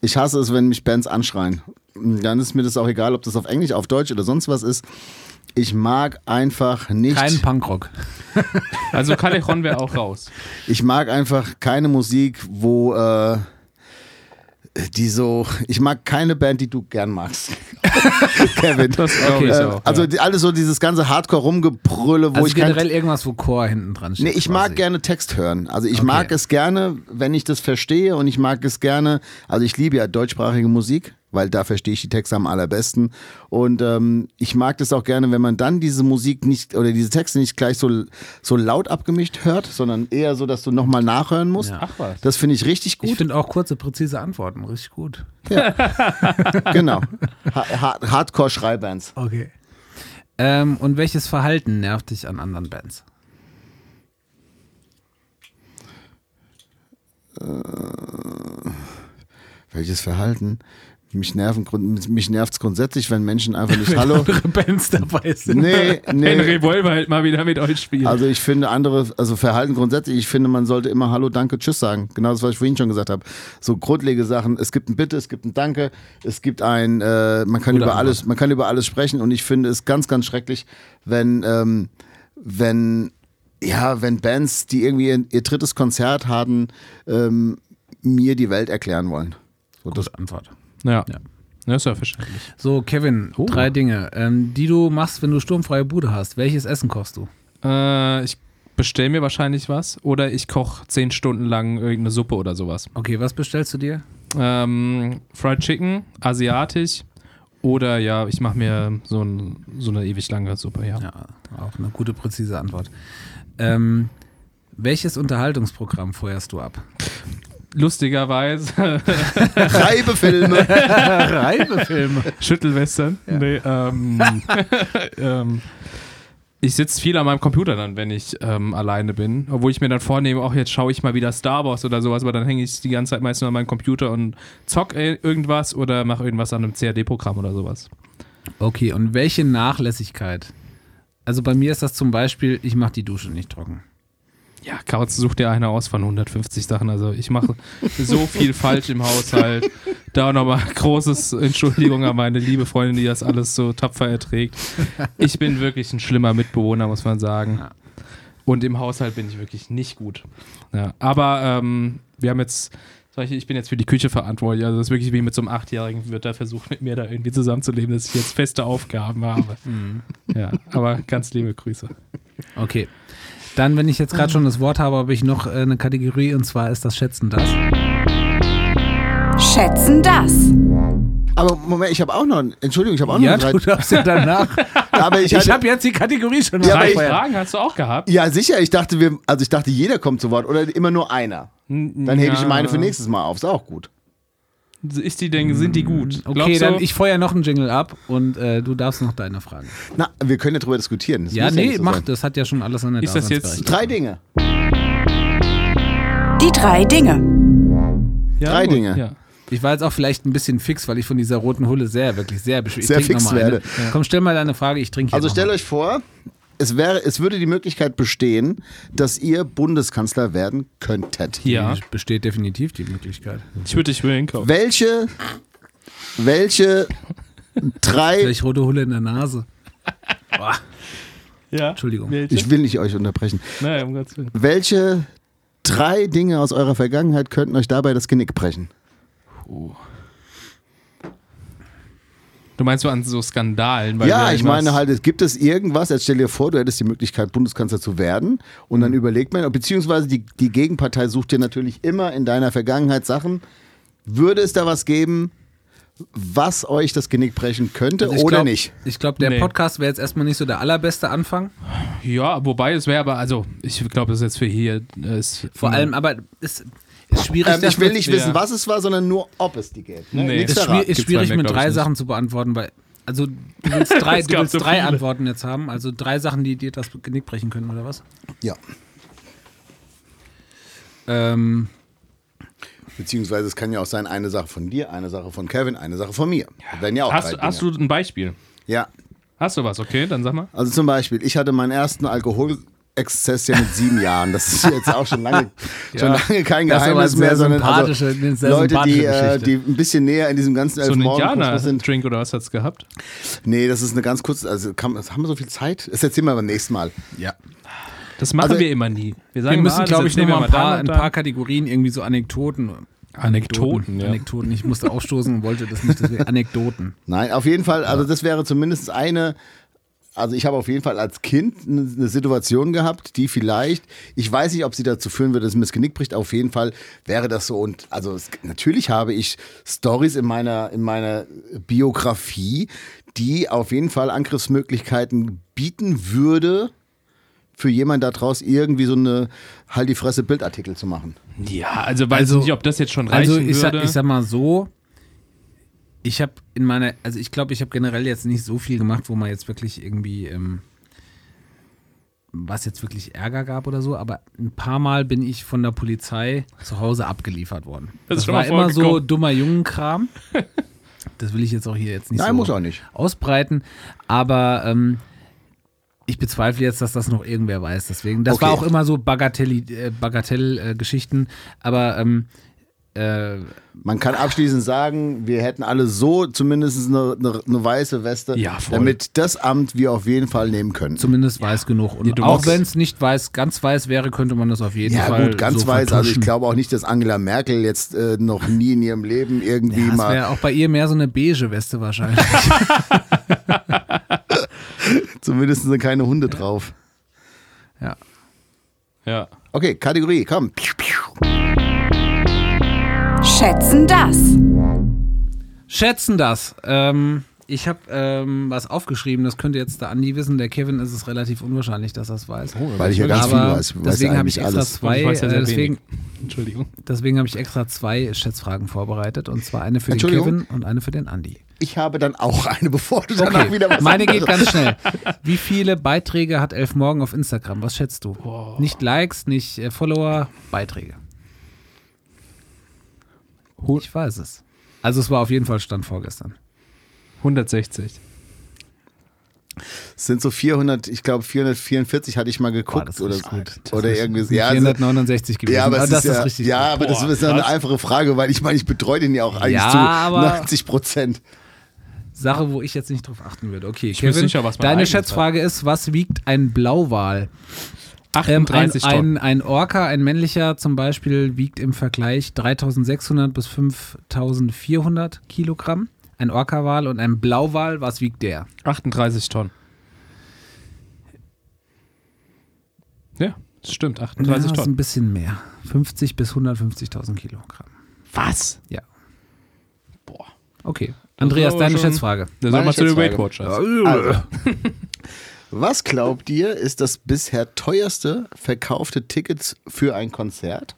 Ich hasse es, wenn mich Bands anschreien. Dann ist mir das auch egal, ob das auf Englisch, auf Deutsch oder sonst was ist. Ich mag einfach nicht.
Kein Punkrock.
Also Callejon wäre auch raus.
Ich mag einfach keine Musik, wo äh, die so. Ich mag keine Band, die du gern magst. Kevin.
Das ich
Äh,
auch.
also die, alles so dieses ganze Hardcore-Rumgebrülle, wo
Also
ich
generell irgendwas, wo Chor hinten dran steht.
Nee, ich mag
quasi.
gerne Text hören. Also ich
Okay.
mag es gerne, wenn ich das verstehe und ich mag es gerne, also ich liebe ja deutschsprachige Musik, weil da verstehe ich die Texte am allerbesten und ähm, ich mag das auch gerne, wenn man dann diese Musik nicht oder diese Texte nicht gleich so, so laut abgemischt hört, sondern eher so, dass du nochmal nachhören musst.
Ja.
Ach was.
Das finde ich richtig
Ich
gut.
finde auch kurze, präzise Antworten richtig gut.
genau. Ha ha Hardcore-Schreibands.
Okay. Ähm, und welches Verhalten nervt dich an anderen Bands?
Welches Verhalten? Mich, nerven, mich nervt es grundsätzlich, wenn Menschen einfach nicht Hallo.
andere Bands dabei sind.
Nee, nee.
Wollen wir halt mal wieder mit euch spielen.
Also ich finde andere, also Verhalten grundsätzlich, ich finde, man sollte immer Hallo, Danke, Tschüss sagen. Genau das, was ich vorhin schon gesagt habe. So grundlegende Sachen. Es gibt ein Bitte, es gibt ein Danke, es gibt ein, äh, man kann
Gute
über alles, man kann über alles sprechen und ich finde es ganz, ganz schrecklich, wenn, ähm, wenn, ja, wenn Bands, die irgendwie ihr, ihr drittes Konzert haben, ähm, mir die Welt erklären wollen. So, das,
Antwort.
Ja.
Ja.
ja. ist ja verständlich.
So, Kevin,
Oh.
drei Dinge, ähm, die du machst, wenn du sturmfreie Bude hast. Welches Essen kochst du?
Äh, ich bestelle mir wahrscheinlich was oder ich koche zehn Stunden lang irgendeine Suppe oder sowas.
Okay, was bestellst du dir?
Ähm, Fried Chicken, asiatisch oder ja, ich mache mir so, ein, so eine ewig lange Suppe, ja.
Ja, auch eine gute, präzise Antwort. Ähm, welches Unterhaltungsprogramm feuerst du ab?
Lustigerweise
Reibefilme.
Reibefilme.
Schüttelwestern. Nee, ähm, ähm, ich sitze viel an meinem Computer dann, wenn ich ähm, alleine bin. Obwohl ich mir dann vornehme, auch jetzt schaue ich mal wieder Star Wars oder sowas, aber dann hänge ich die ganze Zeit meist nur an meinem Computer und zock äh, irgendwas oder mache irgendwas an einem CAD-Programm oder sowas.
Okay, und welche Nachlässigkeit? Also bei mir ist das zum Beispiel, ich mache die Dusche nicht trocken.
Ja, Kautz sucht dir eine aus von 150 Sachen. Also ich mache so viel falsch im Haushalt. Da nochmal großes Entschuldigung an meine liebe Freundin, die das alles so tapfer erträgt. Ich bin wirklich ein schlimmer Mitbewohner, muss man sagen. Und im Haushalt bin ich wirklich nicht gut. Ja, aber ähm, wir haben jetzt, ich bin jetzt für die Küche verantwortlich. Also das ist wirklich wie mit so einem Achtjährigen, wird da versucht, mit mir da irgendwie zusammenzuleben, dass ich jetzt feste Aufgaben habe. Ja, aber ganz liebe Grüße.
Okay. Dann, wenn ich jetzt gerade schon das Wort habe, habe ich noch äh, eine Kategorie und zwar ist das Schätzen das.
Schätzen das.
Aber Moment, ich habe auch noch, Entschuldigung, ich habe auch
Ja,
noch
du
drei.
darfst ja danach.
Aber ich,
ich habe jetzt die Kategorie schon
Ja, aber
Drei. Fragen hast du auch gehabt?
Ja, sicher. Ich dachte, wir, also ich dachte, jeder kommt zu Wort oder immer nur einer. Dann hebe ich meine für nächstes Mal auf. Ist auch gut.
Ist die denn, sind die gut?
Okay,
Glaubst
dann
du?
ich feuer noch einen Jingle ab und äh, du darfst noch deine Fragen.
Na, wir können ja drüber diskutieren. Das
ja, nee,
so
mach,
sein.
das hat ja schon alles seine
Ist das jetzt.
Drei Dinge.
Die drei Dinge.
ja,
drei
gut,
Dinge.
Ja.
Ich war jetzt auch vielleicht ein bisschen fix, weil ich von dieser roten Hulle sehr, wirklich sehr beschwert
Sehr fix werde.
Komm, stell mal deine Frage, ich trinke hier
Also stellt
mal.
euch vor, es, wäre, es würde die Möglichkeit bestehen, dass ihr Bundeskanzler werden könntet.
ja.
Die Besteht definitiv die Möglichkeit.
Ich würde dich wohl hinkaufen.
Welche, welche drei,
Vielleicht rote Hulle in der Nase. Boah,
Ja.
Entschuldigung.
Welche?
ich will nicht euch unterbrechen,
Naja, um Gottes Willen.
welche drei Dinge aus eurer Vergangenheit könnten euch dabei das Genick brechen?
Du meinst so an so Skandalen? weil
ja, ich meine halt, es gibt es irgendwas, jetzt stell dir vor, du hättest die Möglichkeit, Bundeskanzler zu werden und
Mhm.
dann überlegt man, beziehungsweise die, die Gegenpartei sucht dir natürlich immer in deiner Vergangenheit Sachen. Würde es da was geben, was euch das Genick brechen könnte
Also ich
oder
glaub,
nicht?
Ich glaube, der
Nee.
Podcast wäre jetzt erstmal nicht so der allerbeste Anfang.
Ja, wobei es wäre aber, also ich glaube, das ist jetzt für hier. Ist,
Vor allem, aber es ist schwierig.
Ähm, ich will nicht wissen,
ja.
was es war, sondern nur, ob es die gibt. Ne?
Nee.
Ist, schwierig,
verraten.
ist schwierig mit drei
nicht.
Sachen zu beantworten, weil also du willst drei, du willst
so
drei
viele.
Antworten jetzt haben, also drei Sachen, die dir das Genick brechen können oder was?
Ja.
Ähm,
Beziehungsweise es kann ja auch sein, eine Sache von dir, eine Sache von Kevin, eine Sache von mir. Wären ja auch
hast,
drei
hast
Dinge.
du ein Beispiel?
Ja,
Hast du was? Okay, dann sag mal.
also zum Beispiel, ich hatte meinen ersten Alkohol, Exzess ja mit sieben Jahren. Das ist jetzt auch schon lange, schon
Ja.
lange kein
Das
Geheimnis mehr, sondern also Leute, die, äh,
Geschichte.
die ein bisschen näher in diesem ganzen
So ein
Elfmorgen-Kosmos sind.
Indianer-Drink oder was hat's gehabt?
Nee, das ist eine ganz kurze, also kann, haben wir so viel Zeit? Das erzählen wir beim nächsten Mal.
Ja.
Das machen
Also-
wir immer nie. Wir sagen
Wir müssen,
ah, das
glaube ich, noch
erzählen wir
mal ein paar, ein paar Kategorien, irgendwie so Anekdoten.
Anekdoten, ja.
Anekdoten. Ich musste aufstoßen und wollte das nicht. Deswegen Anekdoten.
Nein, auf jeden Fall, also das wäre zumindest eine, also ich habe auf jeden Fall als Kind eine, Situation gehabt, die vielleicht, ich weiß nicht, ob sie dazu führen würde, dass mir das Genick bricht, auf jeden Fall wäre das so und also es, natürlich habe ich Stories in meiner, in meiner Biografie, die auf jeden Fall Angriffsmöglichkeiten bieten würde, für jemand da draus irgendwie so eine Halt die Fresse Bildartikel zu machen.
Ja, also weiß
Also-
ich nicht, ob das jetzt schon reichen
Also ich sag,
würde.
ich sag mal so, ich habe in meiner, also ich glaube, ich habe generell jetzt nicht so viel gemacht, wo man jetzt wirklich irgendwie, ähm, was jetzt wirklich Ärger gab oder so, aber ein paar Mal bin ich von der Polizei zu Hause abgeliefert worden.
Das ist
Das, war immer so dummer Jungenkram. Das will ich jetzt auch hier jetzt nicht
Nein,
so
muss auch nicht.
ausbreiten, aber ähm, ich bezweifle jetzt, dass das noch irgendwer weiß. Deswegen, das war
Okay.
auch immer so Bagatell, äh, Bagatell-Geschichten, aber ähm, äh,
Man kann abschließend sagen, wir hätten alle so zumindest eine, eine, eine weiße Weste,
Ja,
damit das Amt wir auf jeden Fall nehmen können.
zumindest weiß genug. Und
Ja,
auch wenn es nicht weiß, ganz weiß wäre, könnte man das auf jeden
Ja
Fall.
gut, ganz
so
weiß. Also ich
vertuschen.
glaube auch nicht, dass Angela Merkel jetzt äh, noch nie in ihrem Leben irgendwie
ja, das
mal
wäre auch bei ihr mehr so eine beige Weste wahrscheinlich.
zumindest sind keine Hunde drauf.
ja.
ja.
Okay, Kategorie, komm.
Schätzen das.
Schätzen das. Ähm, ich habe ähm, was aufgeschrieben, das könnte jetzt der Andi wissen. Der Kevin ist es relativ unwahrscheinlich, dass er es weiß.
Weil ich ja ganz viel
Aber
weiß.
Deswegen habe ich extra
alles.
zwei,
Ich ja
äh, deswegen.
Entschuldigung.
deswegen habe ich extra zwei Schätzfragen vorbereitet. Und zwar eine für den? Kevin und eine für den Andi.
Ich habe dann auch eine, bevor du danach wieder was
Meine geht
anderes-
ganz schnell. Wie viele Beiträge hat Elf Morgen auf Instagram? Was schätzt du? Nicht Likes, nicht äh, Follower, Beiträge. Ich weiß es. Also es war auf jeden Fall Stand vorgestern.
160.
Es sind so 400, ich glaube 444 hatte ich mal geguckt
das ist
oder.
Das
oder
ist
irgendwie. Ja, also,
469 gewesen.
ja, aber, es
das
ist,
ist
ja,
richtig
ja, aber das
Boah,
ist ja eine einfache Frage, weil ich meine, ich betreue den ja auch eigentlich
Ja,
zu
aber-
90 Prozent.
Sache, wo ich jetzt nicht drauf achten würde. Okay,
Ich bin
Kevin,
sicher, was
deine Schätzfrage ist, was wiegt ein Blauwal? Ähm, ein,
38 Tonnen.
ein, ein Orca, ein männlicher zum Beispiel, wiegt im Vergleich 3600 bis 5400 Kilogramm. Ein Orca-Wal und ein Blauwal, was wiegt der?
38 Tonnen. Ja, das stimmt. 38
ja, ist ein
Tonnen.
bisschen mehr. 50 bis 150.000 Kilogramm.
Was?
Ja.
Boah.
Okay. Andreas, deine Schätzfrage.
Da soll
Meine
man zu den. Weight Watchers.
Also, was glaubt ihr, ist das bisher teuerste verkaufte Ticket für ein Konzert?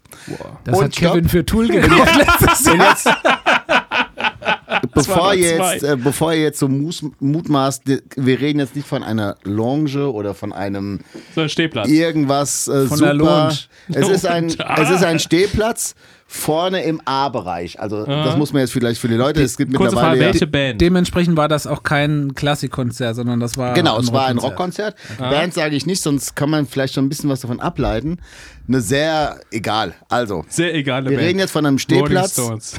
Das
Und
hat Kevin
stopp.
für Tool gekauft letztes Jahr.
Bevor jetzt, äh, bevor ihr jetzt so mutmaßt, wir reden jetzt nicht von einer Lounge oder von einem
So ein Stehplatz.
irgendwas äh,
Von
super.
der Lounge.
Es ist ein,
Ah.
es ist ein Stehplatz vorne im A-Bereich. Also das muss man jetzt vielleicht für die Leute. Es gibt
Kurze
mittlerweile
Frage,
ja,
welche Band?
Dementsprechend war das auch kein Klassikkonzert, sondern das war
Genau, es war ein
Rockkonzert.
Rockkonzert. Band sage ich nicht, sonst kann man vielleicht schon ein bisschen was davon ableiten. Eine sehr, egal. Also,
Sehr egale
wir
Band.
reden jetzt von einem
Rolling
Stehplatz.
Stones.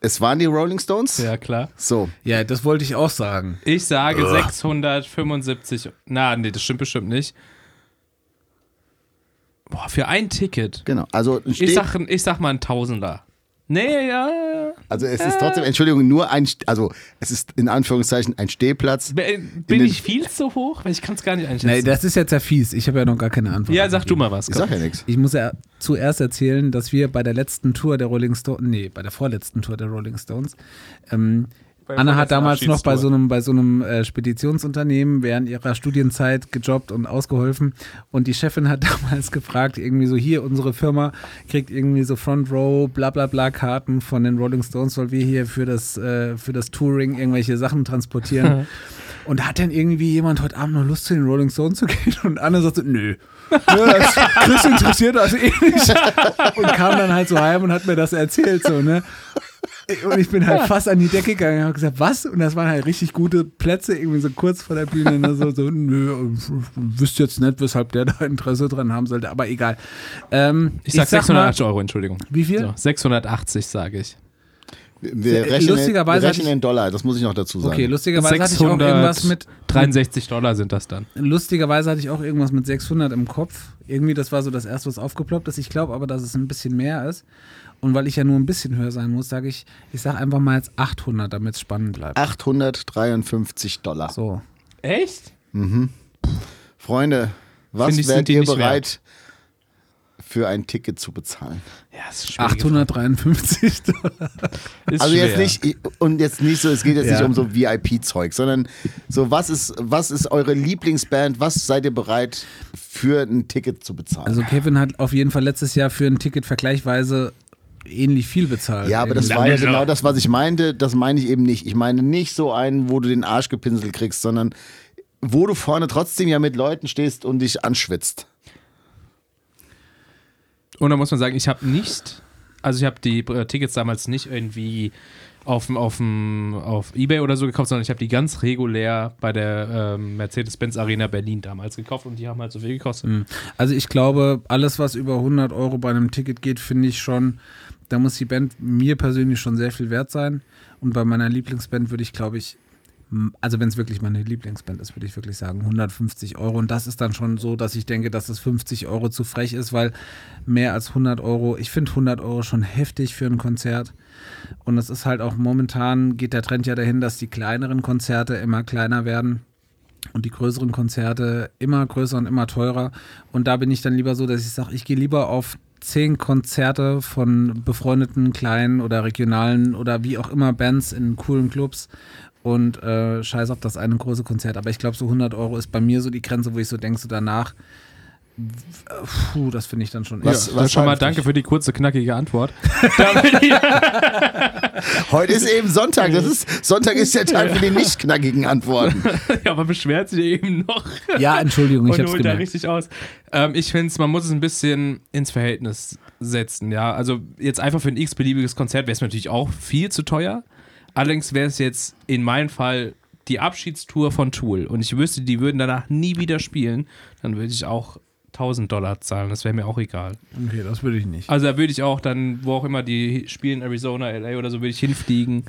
Es waren die Rolling Stones.
Ja, klar.
So,
Ja, das wollte ich auch sagen.
Ich sage 675. Na, nee, das stimmt bestimmt nicht. Boah, für ein Ticket.
genau. Also,
Ich sag, ich sag mal ein Tausender. Nee, ja.
also es ist trotzdem, Entschuldigung, nur ein, also es ist in Anführungszeichen ein Stehplatz.
Bin ich viel zu hoch? Weil ich kann es gar nicht einschätzen.
Nee, das ist jetzt ja fies. Ich habe ja noch gar keine Antwort.
ja, sag du mal was.
Ich
komm.
sag ja nichts.
Ich muss ja zuerst erzählen, dass wir bei der letzten Tour der Rolling Stones, nee, bei der vorletzten Tour der Rolling Stones, ähm, Anna hat damals noch bei so einem, bei so einem äh, Speditionsunternehmen während ihrer Studienzeit gejobbt und ausgeholfen. Und die Chefin hat damals gefragt, irgendwie so, hier, unsere Firma kriegt irgendwie so Front Row, bla bla bla Karten von den Rolling Stones, weil wir hier für das, äh, für das Touring irgendwelche Sachen transportieren. Und hat denn irgendwie jemand heute Abend noch Lust, zu den Rolling Stones zu gehen? Und Anna sagte, nö. Ja, das, Chris interessiert das eh nicht. Und kam dann halt so heim und hat mir das erzählt, so, ne? Und ich bin halt fast an die Decke gegangen und habe gesagt, was? Und das waren halt richtig gute Plätze, irgendwie so kurz vor der Bühne. Und so, so, nö, wüsste jetzt nicht, weshalb der da Interesse dran haben sollte, aber egal. Ähm,
Ich sag
mal,
680 Euro, Entschuldigung.
Wie viel?
So, 680 sage ich.
Wir
Äh,
rechnen,
lustigerweise
wir
hatte
rechnen in Dollar, das muss ich noch dazu sagen.
Okay, lustigerweise hatte ich auch irgendwas mit
63 Dollar sind das dann.
Lustigerweise hatte ich auch irgendwas mit 600 im Kopf. Irgendwie, das war so das erste, was aufgeploppt ist. Ich glaube aber, dass es ein bisschen mehr ist. Und weil ich ja nur ein bisschen höher sein muss, sage ich, ich sage einfach mal jetzt 800, damit es spannend bleibt.
853 Dollar.
So.
Echt?
Freunde, was
ich,
wärt ihr bereit für ein Ticket zu bezahlen?
Ja, ist schwierig.
853 Dollar.
Ist
Also
schwer.
jetzt nicht und jetzt nicht so, es geht jetzt
Ja.
nicht um so VIP-Zeug, sondern so was ist was ist eure Lieblingsband? Was seid ihr bereit für ein Ticket zu bezahlen?
Also Kevin hat auf jeden Fall letztes Jahr für ein Ticket vergleichsweise ähnlich viel bezahlt.
ja, aber das war ja genau das, was ich meinte. Das meine ich eben nicht. Ich meine nicht so einen, wo du den Arsch gepinselt kriegst, sondern wo du vorne trotzdem ja mit Leuten stehst und dich anschwitzt.
Und da muss man sagen, ich habe nicht, also ich habe die äh, Tickets damals nicht irgendwie auf, auf, auf Ebay oder so gekauft, sondern ich habe die ganz regulär bei der ähm, Mercedes-Benz Arena Berlin damals gekauft und die haben halt so viel gekostet.
Hm. Also ich glaube, alles, was über 100 Euro bei einem Ticket geht, finde ich schon, da muss die Band mir persönlich schon sehr viel wert sein. Und bei meiner Lieblingsband würde ich, glaube ich, also wenn es wirklich meine Lieblingsband ist, würde ich wirklich sagen 150 Euro. Und das ist dann schon so, dass ich denke, dass es 50 Euro zu frech ist, weil mehr als 100 Euro, ich finde 100 Euro schon heftig für ein Konzert. Und es ist halt auch momentan, geht der Trend ja dahin, dass die kleineren Konzerte immer kleiner werden und die größeren Konzerte immer größer und immer teurer. Und da bin ich dann lieber so, dass ich sage, ich gehe lieber auf zehn Konzerte von befreundeten kleinen oder regionalen oder wie auch immer Bands in coolen Clubs und äh, scheiß auf das eine große Konzert. Aber ich glaube, so 100 Euro ist bei mir so die Grenze, wo ich so denke, so danach, puh, das finde ich dann schon
Was-
Ja, dann schon mal danke für die kurze, knackige Antwort.
Heute ist eben Sonntag. Das ist, Sonntag ist der Tag für die nicht knackigen Antworten.
ja, aber beschwert sich eben noch.
Ja, Entschuldigung, ich
holt da
gemerkt.
richtig aus. Ähm, ich finde es, man muss es ein bisschen ins Verhältnis setzen, ja. Also jetzt einfach für ein x-beliebiges Konzert wäre es natürlich auch viel zu teuer. Allerdings wäre es jetzt in meinem Fall die Abschiedstour von Tool und ich wüsste, die würden danach nie wieder spielen, dann würde ich auch 1000 Dollar zahlen, das wäre mir auch egal.
Okay, das würde ich nicht.
Also da würde ich auch dann, wo auch immer die spielen, Arizona, LA oder so, würde ich hinfliegen.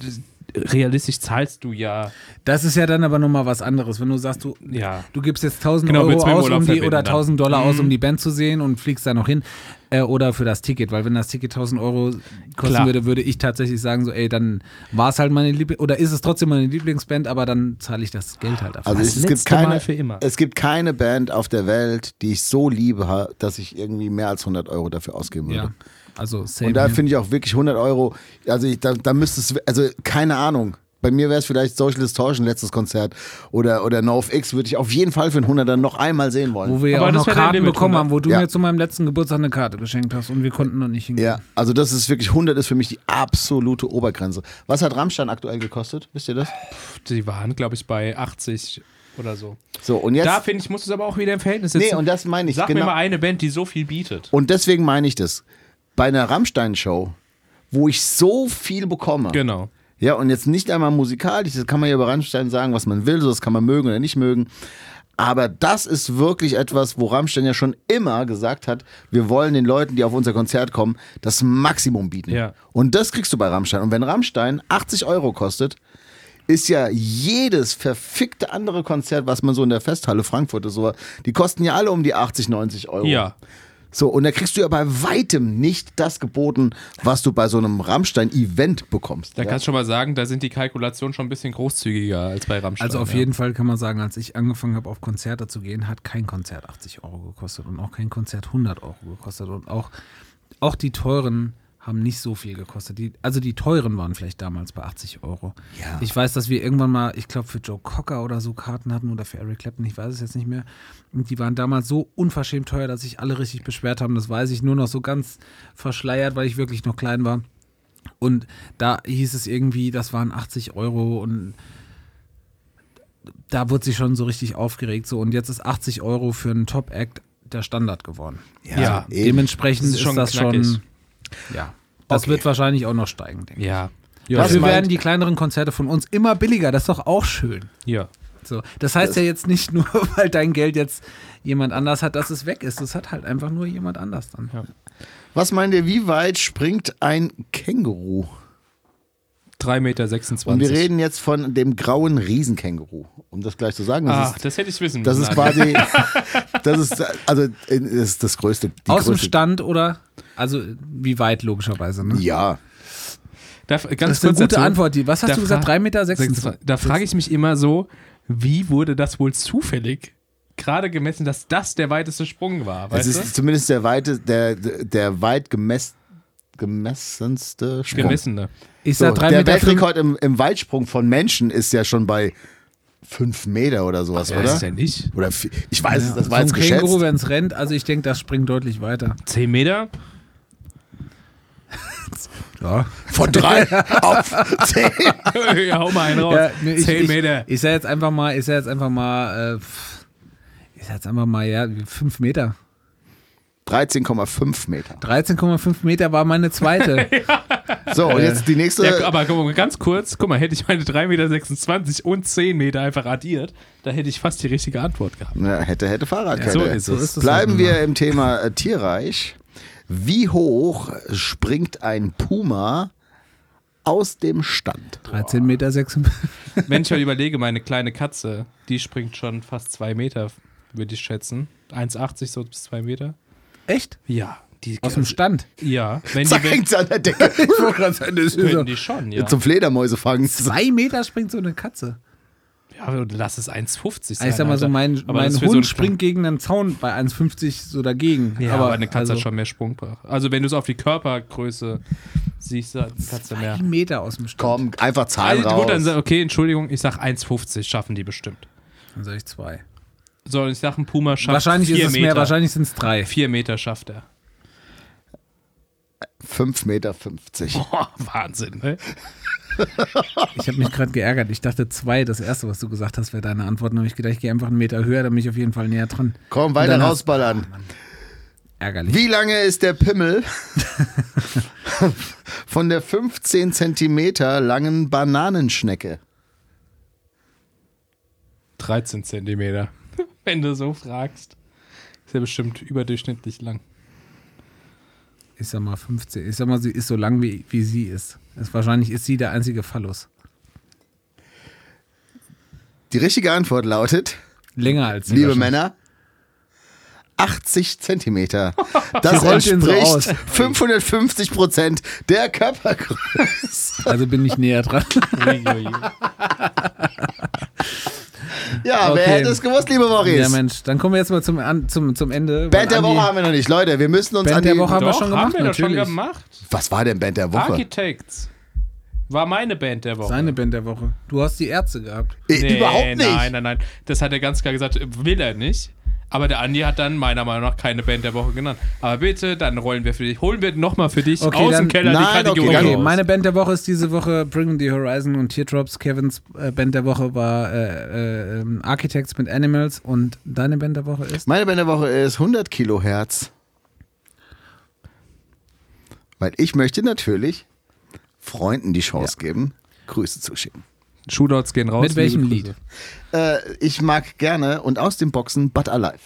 Das, realistisch zahlst du ja,
Das ist ja dann aber nochmal was anderes. Wenn du sagst, du,
ja.
du gibst jetzt 1000
Genau,
Euro aus, um die, oder
dann.
1000 Dollar aus,
Mhm.
um die Band zu sehen und fliegst da noch hin. Äh, oder für das Ticket, weil wenn das Ticket 1000 Euro kosten
Klar.
würde, würde ich tatsächlich sagen, so, ey, dann war es halt meine Lieblings- oder ist es trotzdem meine Lieblingsband, aber dann zahle ich das Geld halt dafür.
Also es, es gibt keine,
für immer.
es gibt keine Band auf der Welt, die ich so liebe, dass ich irgendwie mehr als 100 Euro dafür ausgeben würde.
ja, also same
Und da finde ich auch wirklich 100 Euro, also ich, da, da müsste es, also keine Ahnung. Bei mir wäre es vielleicht Social Distortion letztes Konzert oder, oder NoFX würde ich auf jeden Fall für einen 100er noch einmal sehen wollen.
Wo wir ja
Aber
auch
das
noch Karten bekommen
100.
haben, wo du
Ja.
mir zu meinem letzten Geburtstag eine Karte geschenkt hast und wir konnten noch nicht hingehen.
Ja, also das ist wirklich 100 ist für mich die absolute Obergrenze. Was hat Rammstein aktuell gekostet? Wisst ihr das?
Die waren, glaube ich, bei 80 oder so.
So, und jetzt.
Da finde ich, muss es aber auch wieder im Verhältnis setzen.
nee, und das meine ich.
Sag
genau.
mir mal eine Band, die so viel bietet.
Und deswegen meine ich das. Bei einer Rammstein-Show, wo ich so viel bekomme.
Genau.
Ja, und jetzt nicht einmal musikalisch, das kann man ja über Rammstein sagen, was man will, so das kann man mögen oder nicht mögen. Aber das ist wirklich etwas, wo Rammstein ja schon immer gesagt hat, wir wollen den Leuten, die auf unser Konzert kommen, das Maximum bieten.
Ja.
Und das kriegst du bei Rammstein. Und wenn Rammstein 80 Euro kostet, ist ja jedes verfickte andere Konzert, was man so in der Festhalle Frankfurt oder so, die kosten ja alle um die 80, 90 Euro.
Ja.
So, und da kriegst du ja bei weitem nicht das geboten, was du bei so einem Rammstein-Event bekommst.
Da
ja?
kannst du schon mal sagen, da sind die Kalkulationen schon ein bisschen großzügiger als bei Rammstein.
Also auf
ja.
jeden Fall kann man sagen, als ich angefangen habe, auf Konzerte zu gehen, hat kein Konzert 80 Euro gekostet und auch kein Konzert 100 Euro gekostet und auch, auch die teuren haben nicht so viel gekostet. Die, also die teuren waren vielleicht damals bei 80 Euro.
Ja.
Ich weiß, dass wir irgendwann mal, ich glaube für Joe Cocker oder so Karten hatten oder für Eric Clapton, ich weiß es jetzt nicht mehr. Und die waren damals so unverschämt teuer, dass sich alle richtig beschwert haben. Das weiß ich nur noch so ganz verschleiert, weil ich wirklich noch klein war. Und da hieß es irgendwie, das waren 80 Euro und da wurde sie schon so richtig aufgeregt. So, und jetzt ist 80 Euro für einen Top-Act der Standard geworden.
Ja,
eben.
Dementsprechend
Das
ist,
ist
das
knackig.
schon. Ja. Das
Okay.
wird wahrscheinlich auch noch steigen, denke ich.
Ja.
Dafür werden die kleineren Konzerte von uns immer billiger. Das ist doch auch schön.
Ja.
So, das heißt ja jetzt nicht nur, weil dein Geld jetzt jemand anders hat, dass es weg ist. Das hat halt einfach nur jemand anders dann.
Was meint ihr, wie weit springt ein Känguru?
3,26 Meter.
Und wir reden jetzt von dem grauen Riesenkänguru. Um das gleich zu sagen, das,
Ach,
ist,
das hätte ich wissen
das
müssen.
ist quasi, das ist, also, das ist das größte. Die
Aus dem
größte,
Stand oder? Also, wie weit logischerweise, ne?
Ja.
Da, ganz
Das ist
kurz
eine gute
dazu.
Antwort. Die, was hast
Da
du gesagt?
fra-
3,26 Meter?
26. Da frage ich mich immer so, wie wurde das wohl zufällig gerade gemessen, dass das der weiteste Sprung war?
Es
Weißt
ist zumindest der weite, der, der weit gemess, gemessenste? Sprung.
Gemessene.
Ich
So,
sag 3
der
Meter. fünf-
Weltrekord im, im Weitsprung von Menschen ist ja schon bei 5 Meter oder sowas,
Ja,
oder?
ist ja nicht.
Oder ich weiß es, das
so
war
ein
jetzt
Känguru,
geschätzt.
wenn es rennt. Also, ich denke, das springt deutlich weiter.
10 Meter?
Ja.
Von 3 auf 10.
ja, hau mal einen raus.
Ja, nee, ich,
10
ich,
Meter.
Ich sag jetzt einfach mal, ich sag jetzt einfach mal, äh, ich sag jetzt einfach mal, ja, 5 Meter.
13,5 Meter.
13,5 Meter war meine zweite.
So, und jetzt die nächste.
Ja, aber guck mal, ganz kurz, guck mal, hätte ich meine 3,26 Meter und 10 Meter einfach addiert, da hätte ich fast die richtige Antwort gehabt.
Ja, hätte, hätte Fahrradkette.
so ist es.
ist es
Bleiben
halt
wir im Thema äh, Tierreich. Wie hoch springt ein Puma aus dem Stand?
13 Meter 56.
Wenn ich mal überlege, meine kleine Katze, die springt schon fast 2 Meter, würde ich schätzen. 1,80 so bis 2 Meter.
Echt?
Ja. Die
Aus dem Stand.
Ja, wenn
Zack,
die
hängt sie an der Decke.
können die schon, ja.
Zum Fledermäuse fangen.
Zwei Meter springt so eine Katze.
Ja, lass es 1,50 sein.
ich sag mal so,
Alter.
mein,
Aber
mein
für
Hund
so
springt gegen einen Zaun bei 1,50 so dagegen.
Ja, aber, eine Katze
also,
hat schon mehr Sprungkraft. Also wenn du es auf die Körpergröße siehst, hat eine Katze mehr.
Zwei Meter aus dem Stand.
Komm, einfach Zahlen
Also,
raus.
gut, dann okay, Entschuldigung, ich sag 1,50 schaffen die bestimmt.
Dann sag ich zwei.
So, ich sag, ein Puma schafft
Wahrscheinlich ist es
Meter.
mehr, wahrscheinlich sind es drei.
Vier Meter schafft er.
5,50 Meter.
Boah, Wahnsinn, ne?
Ich habe mich gerade geärgert. Ich dachte zwei, das erste, was du gesagt hast, wäre deine Antwort. Dann habe ich gedacht, ich gehe einfach einen Meter höher, dann bin ich auf jeden Fall näher dran.
Komm, weiter
hast-
rausballern.
Ärgerlich.
Wie lange ist der Pimmel von der 15 Zentimeter langen Bananenschnecke?
13 Zentimeter. Wenn du so fragst. Ist ja bestimmt überdurchschnittlich lang.
Ich sag mal 15. Ich sag mal, sie ist so lang, wie, wie sie ist. ist. Wahrscheinlich ist sie der einzige Phallus.
Die richtige Antwort lautet,
Länger als sie.
liebe. Männer, 80 Zentimeter. Das
so
entspricht 550 Prozent der Körpergröße.
Also bin ich näher dran.
Ja,
Okay.
wer hätte es gewusst, liebe
ja,
Maurice?
Mensch. Dann kommen wir jetzt mal zum, an, zum, zum Ende.
Band der Woche haben wir noch nicht. Leute, wir müssen uns
Band
an die...
der Woche haben wir
Doch,
schon gemacht,
haben wir doch schon
natürlich.
gemacht.
Was war denn Band der Woche?
Architects. War meine Band der Woche.
Seine Band der Woche. Du hast die Ärzte gehabt.
Äh,
Nee,
Überhaupt nicht.
Nein, nein, nein. Das hat er ganz klar gesagt, will er nicht. Aber der Andi hat dann meiner Meinung nach keine Band der Woche genannt. Aber bitte, dann rollen wir für dich, holen wir nochmal für dich
Okay,
aus
dann-
dem Keller
Nein,
die Kategorie
okay,
Okay,
raus.
meine Band der Woche ist diese Woche Bring the Horizon und Teardrops. Kevins äh, Band der Woche war äh, äh, ähm, Architects mit Animals und deine Band der Woche ist?
Meine Band der Woche ist 100 Kilohertz. Weil ich möchte natürlich Freunden die Chance geben, Grüße zu schicken.
Shootouts gehen raus.
Mit welchem Lied?
Äh, ich mag gerne und aus den Boxen But Alive.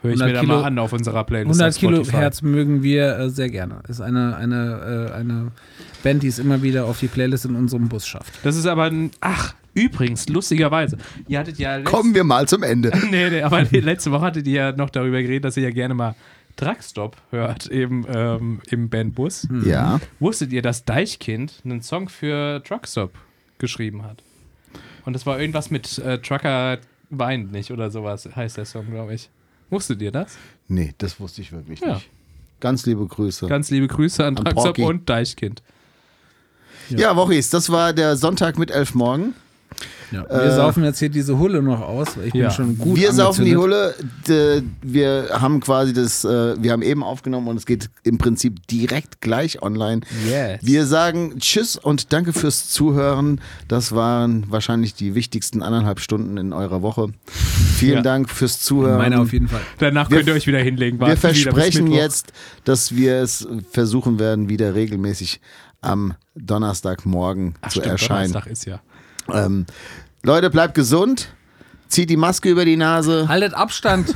Hör ich
100
mir da
Kilo-
mal an auf unserer Playlist.
100
auf Spotify.
Kilohertz mögen wir äh, sehr gerne. Ist eine, eine, äh, eine Band, die es immer wieder auf die Playlist in unserem Bus schafft.
Das ist aber ein. Ach, übrigens, lustigerweise. Ihr hattet ja.
Kommen wir mal zum Ende.
Nee, nee, aber letzte Woche hattet ihr ja noch darüber geredet, dass ihr ja gerne mal Truckstop hört im, ähm, im Bandbus.
Ja.
Wusstet ihr, dass Deichkind einen Song für Truckstop geschrieben hat? Und das war irgendwas mit äh, Trucker weint nicht oder sowas, heißt der Song, glaube ich. Wusstet ihr das?
Nee, das wusste ich wirklich
Ja.
nicht. Ganz liebe Grüße.
Ganz liebe Grüße an
An
Truckstop und Deichkind.
ja, Wochis, das war der Sonntag mit elf morgen.
Ja. Wir saufen jetzt hier diese Hulle noch aus. weil Ich bin
Ja.
schon gut
wir saufen die
angezündet.
Hulle. Wir haben quasi das, äh, wir haben eben aufgenommen und es geht im Prinzip direkt gleich online.
Yes.
Wir sagen Tschüss und danke fürs Zuhören. Das waren wahrscheinlich die wichtigsten anderthalb Stunden in eurer Woche. Vielen
Ja.
Dank fürs Zuhören.
Meine auf jeden Fall.
Danach
Wir-
könnt ihr euch wieder hinlegen.
Wir
warten
versprechen jetzt, dass wir es versuchen werden, wieder regelmäßig am Donnerstagmorgen
Ach,
zu
stimmt,
erscheinen.
Donnerstag ist ja.
Ähm, Leute, bleibt gesund. Zieht die Maske über die Nase.
Haltet Abstand.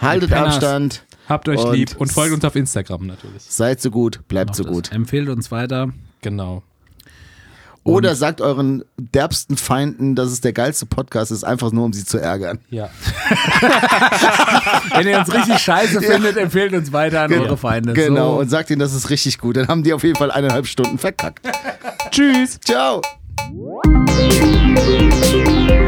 Haltet. Abstand.
Habt euch
Und
lieb und folgt uns auf Instagram natürlich.
Seid so gut. Bleibt so gut.
Empfehlt uns weiter.
Genau.
Oder sagt euren derbsten Feinden, dass es der geilste Podcast ist, einfach nur um sie zu ärgern.
Ja.
Wenn ihr uns richtig scheiße findet, empfehlt uns weiter an eure Feinde.
Genau.
So.
Und sagt ihnen, das ist richtig gut. Dann haben die auf jeden Fall eineinhalb Stunden verkackt.
Tschüss.
Ciao.
Thank you.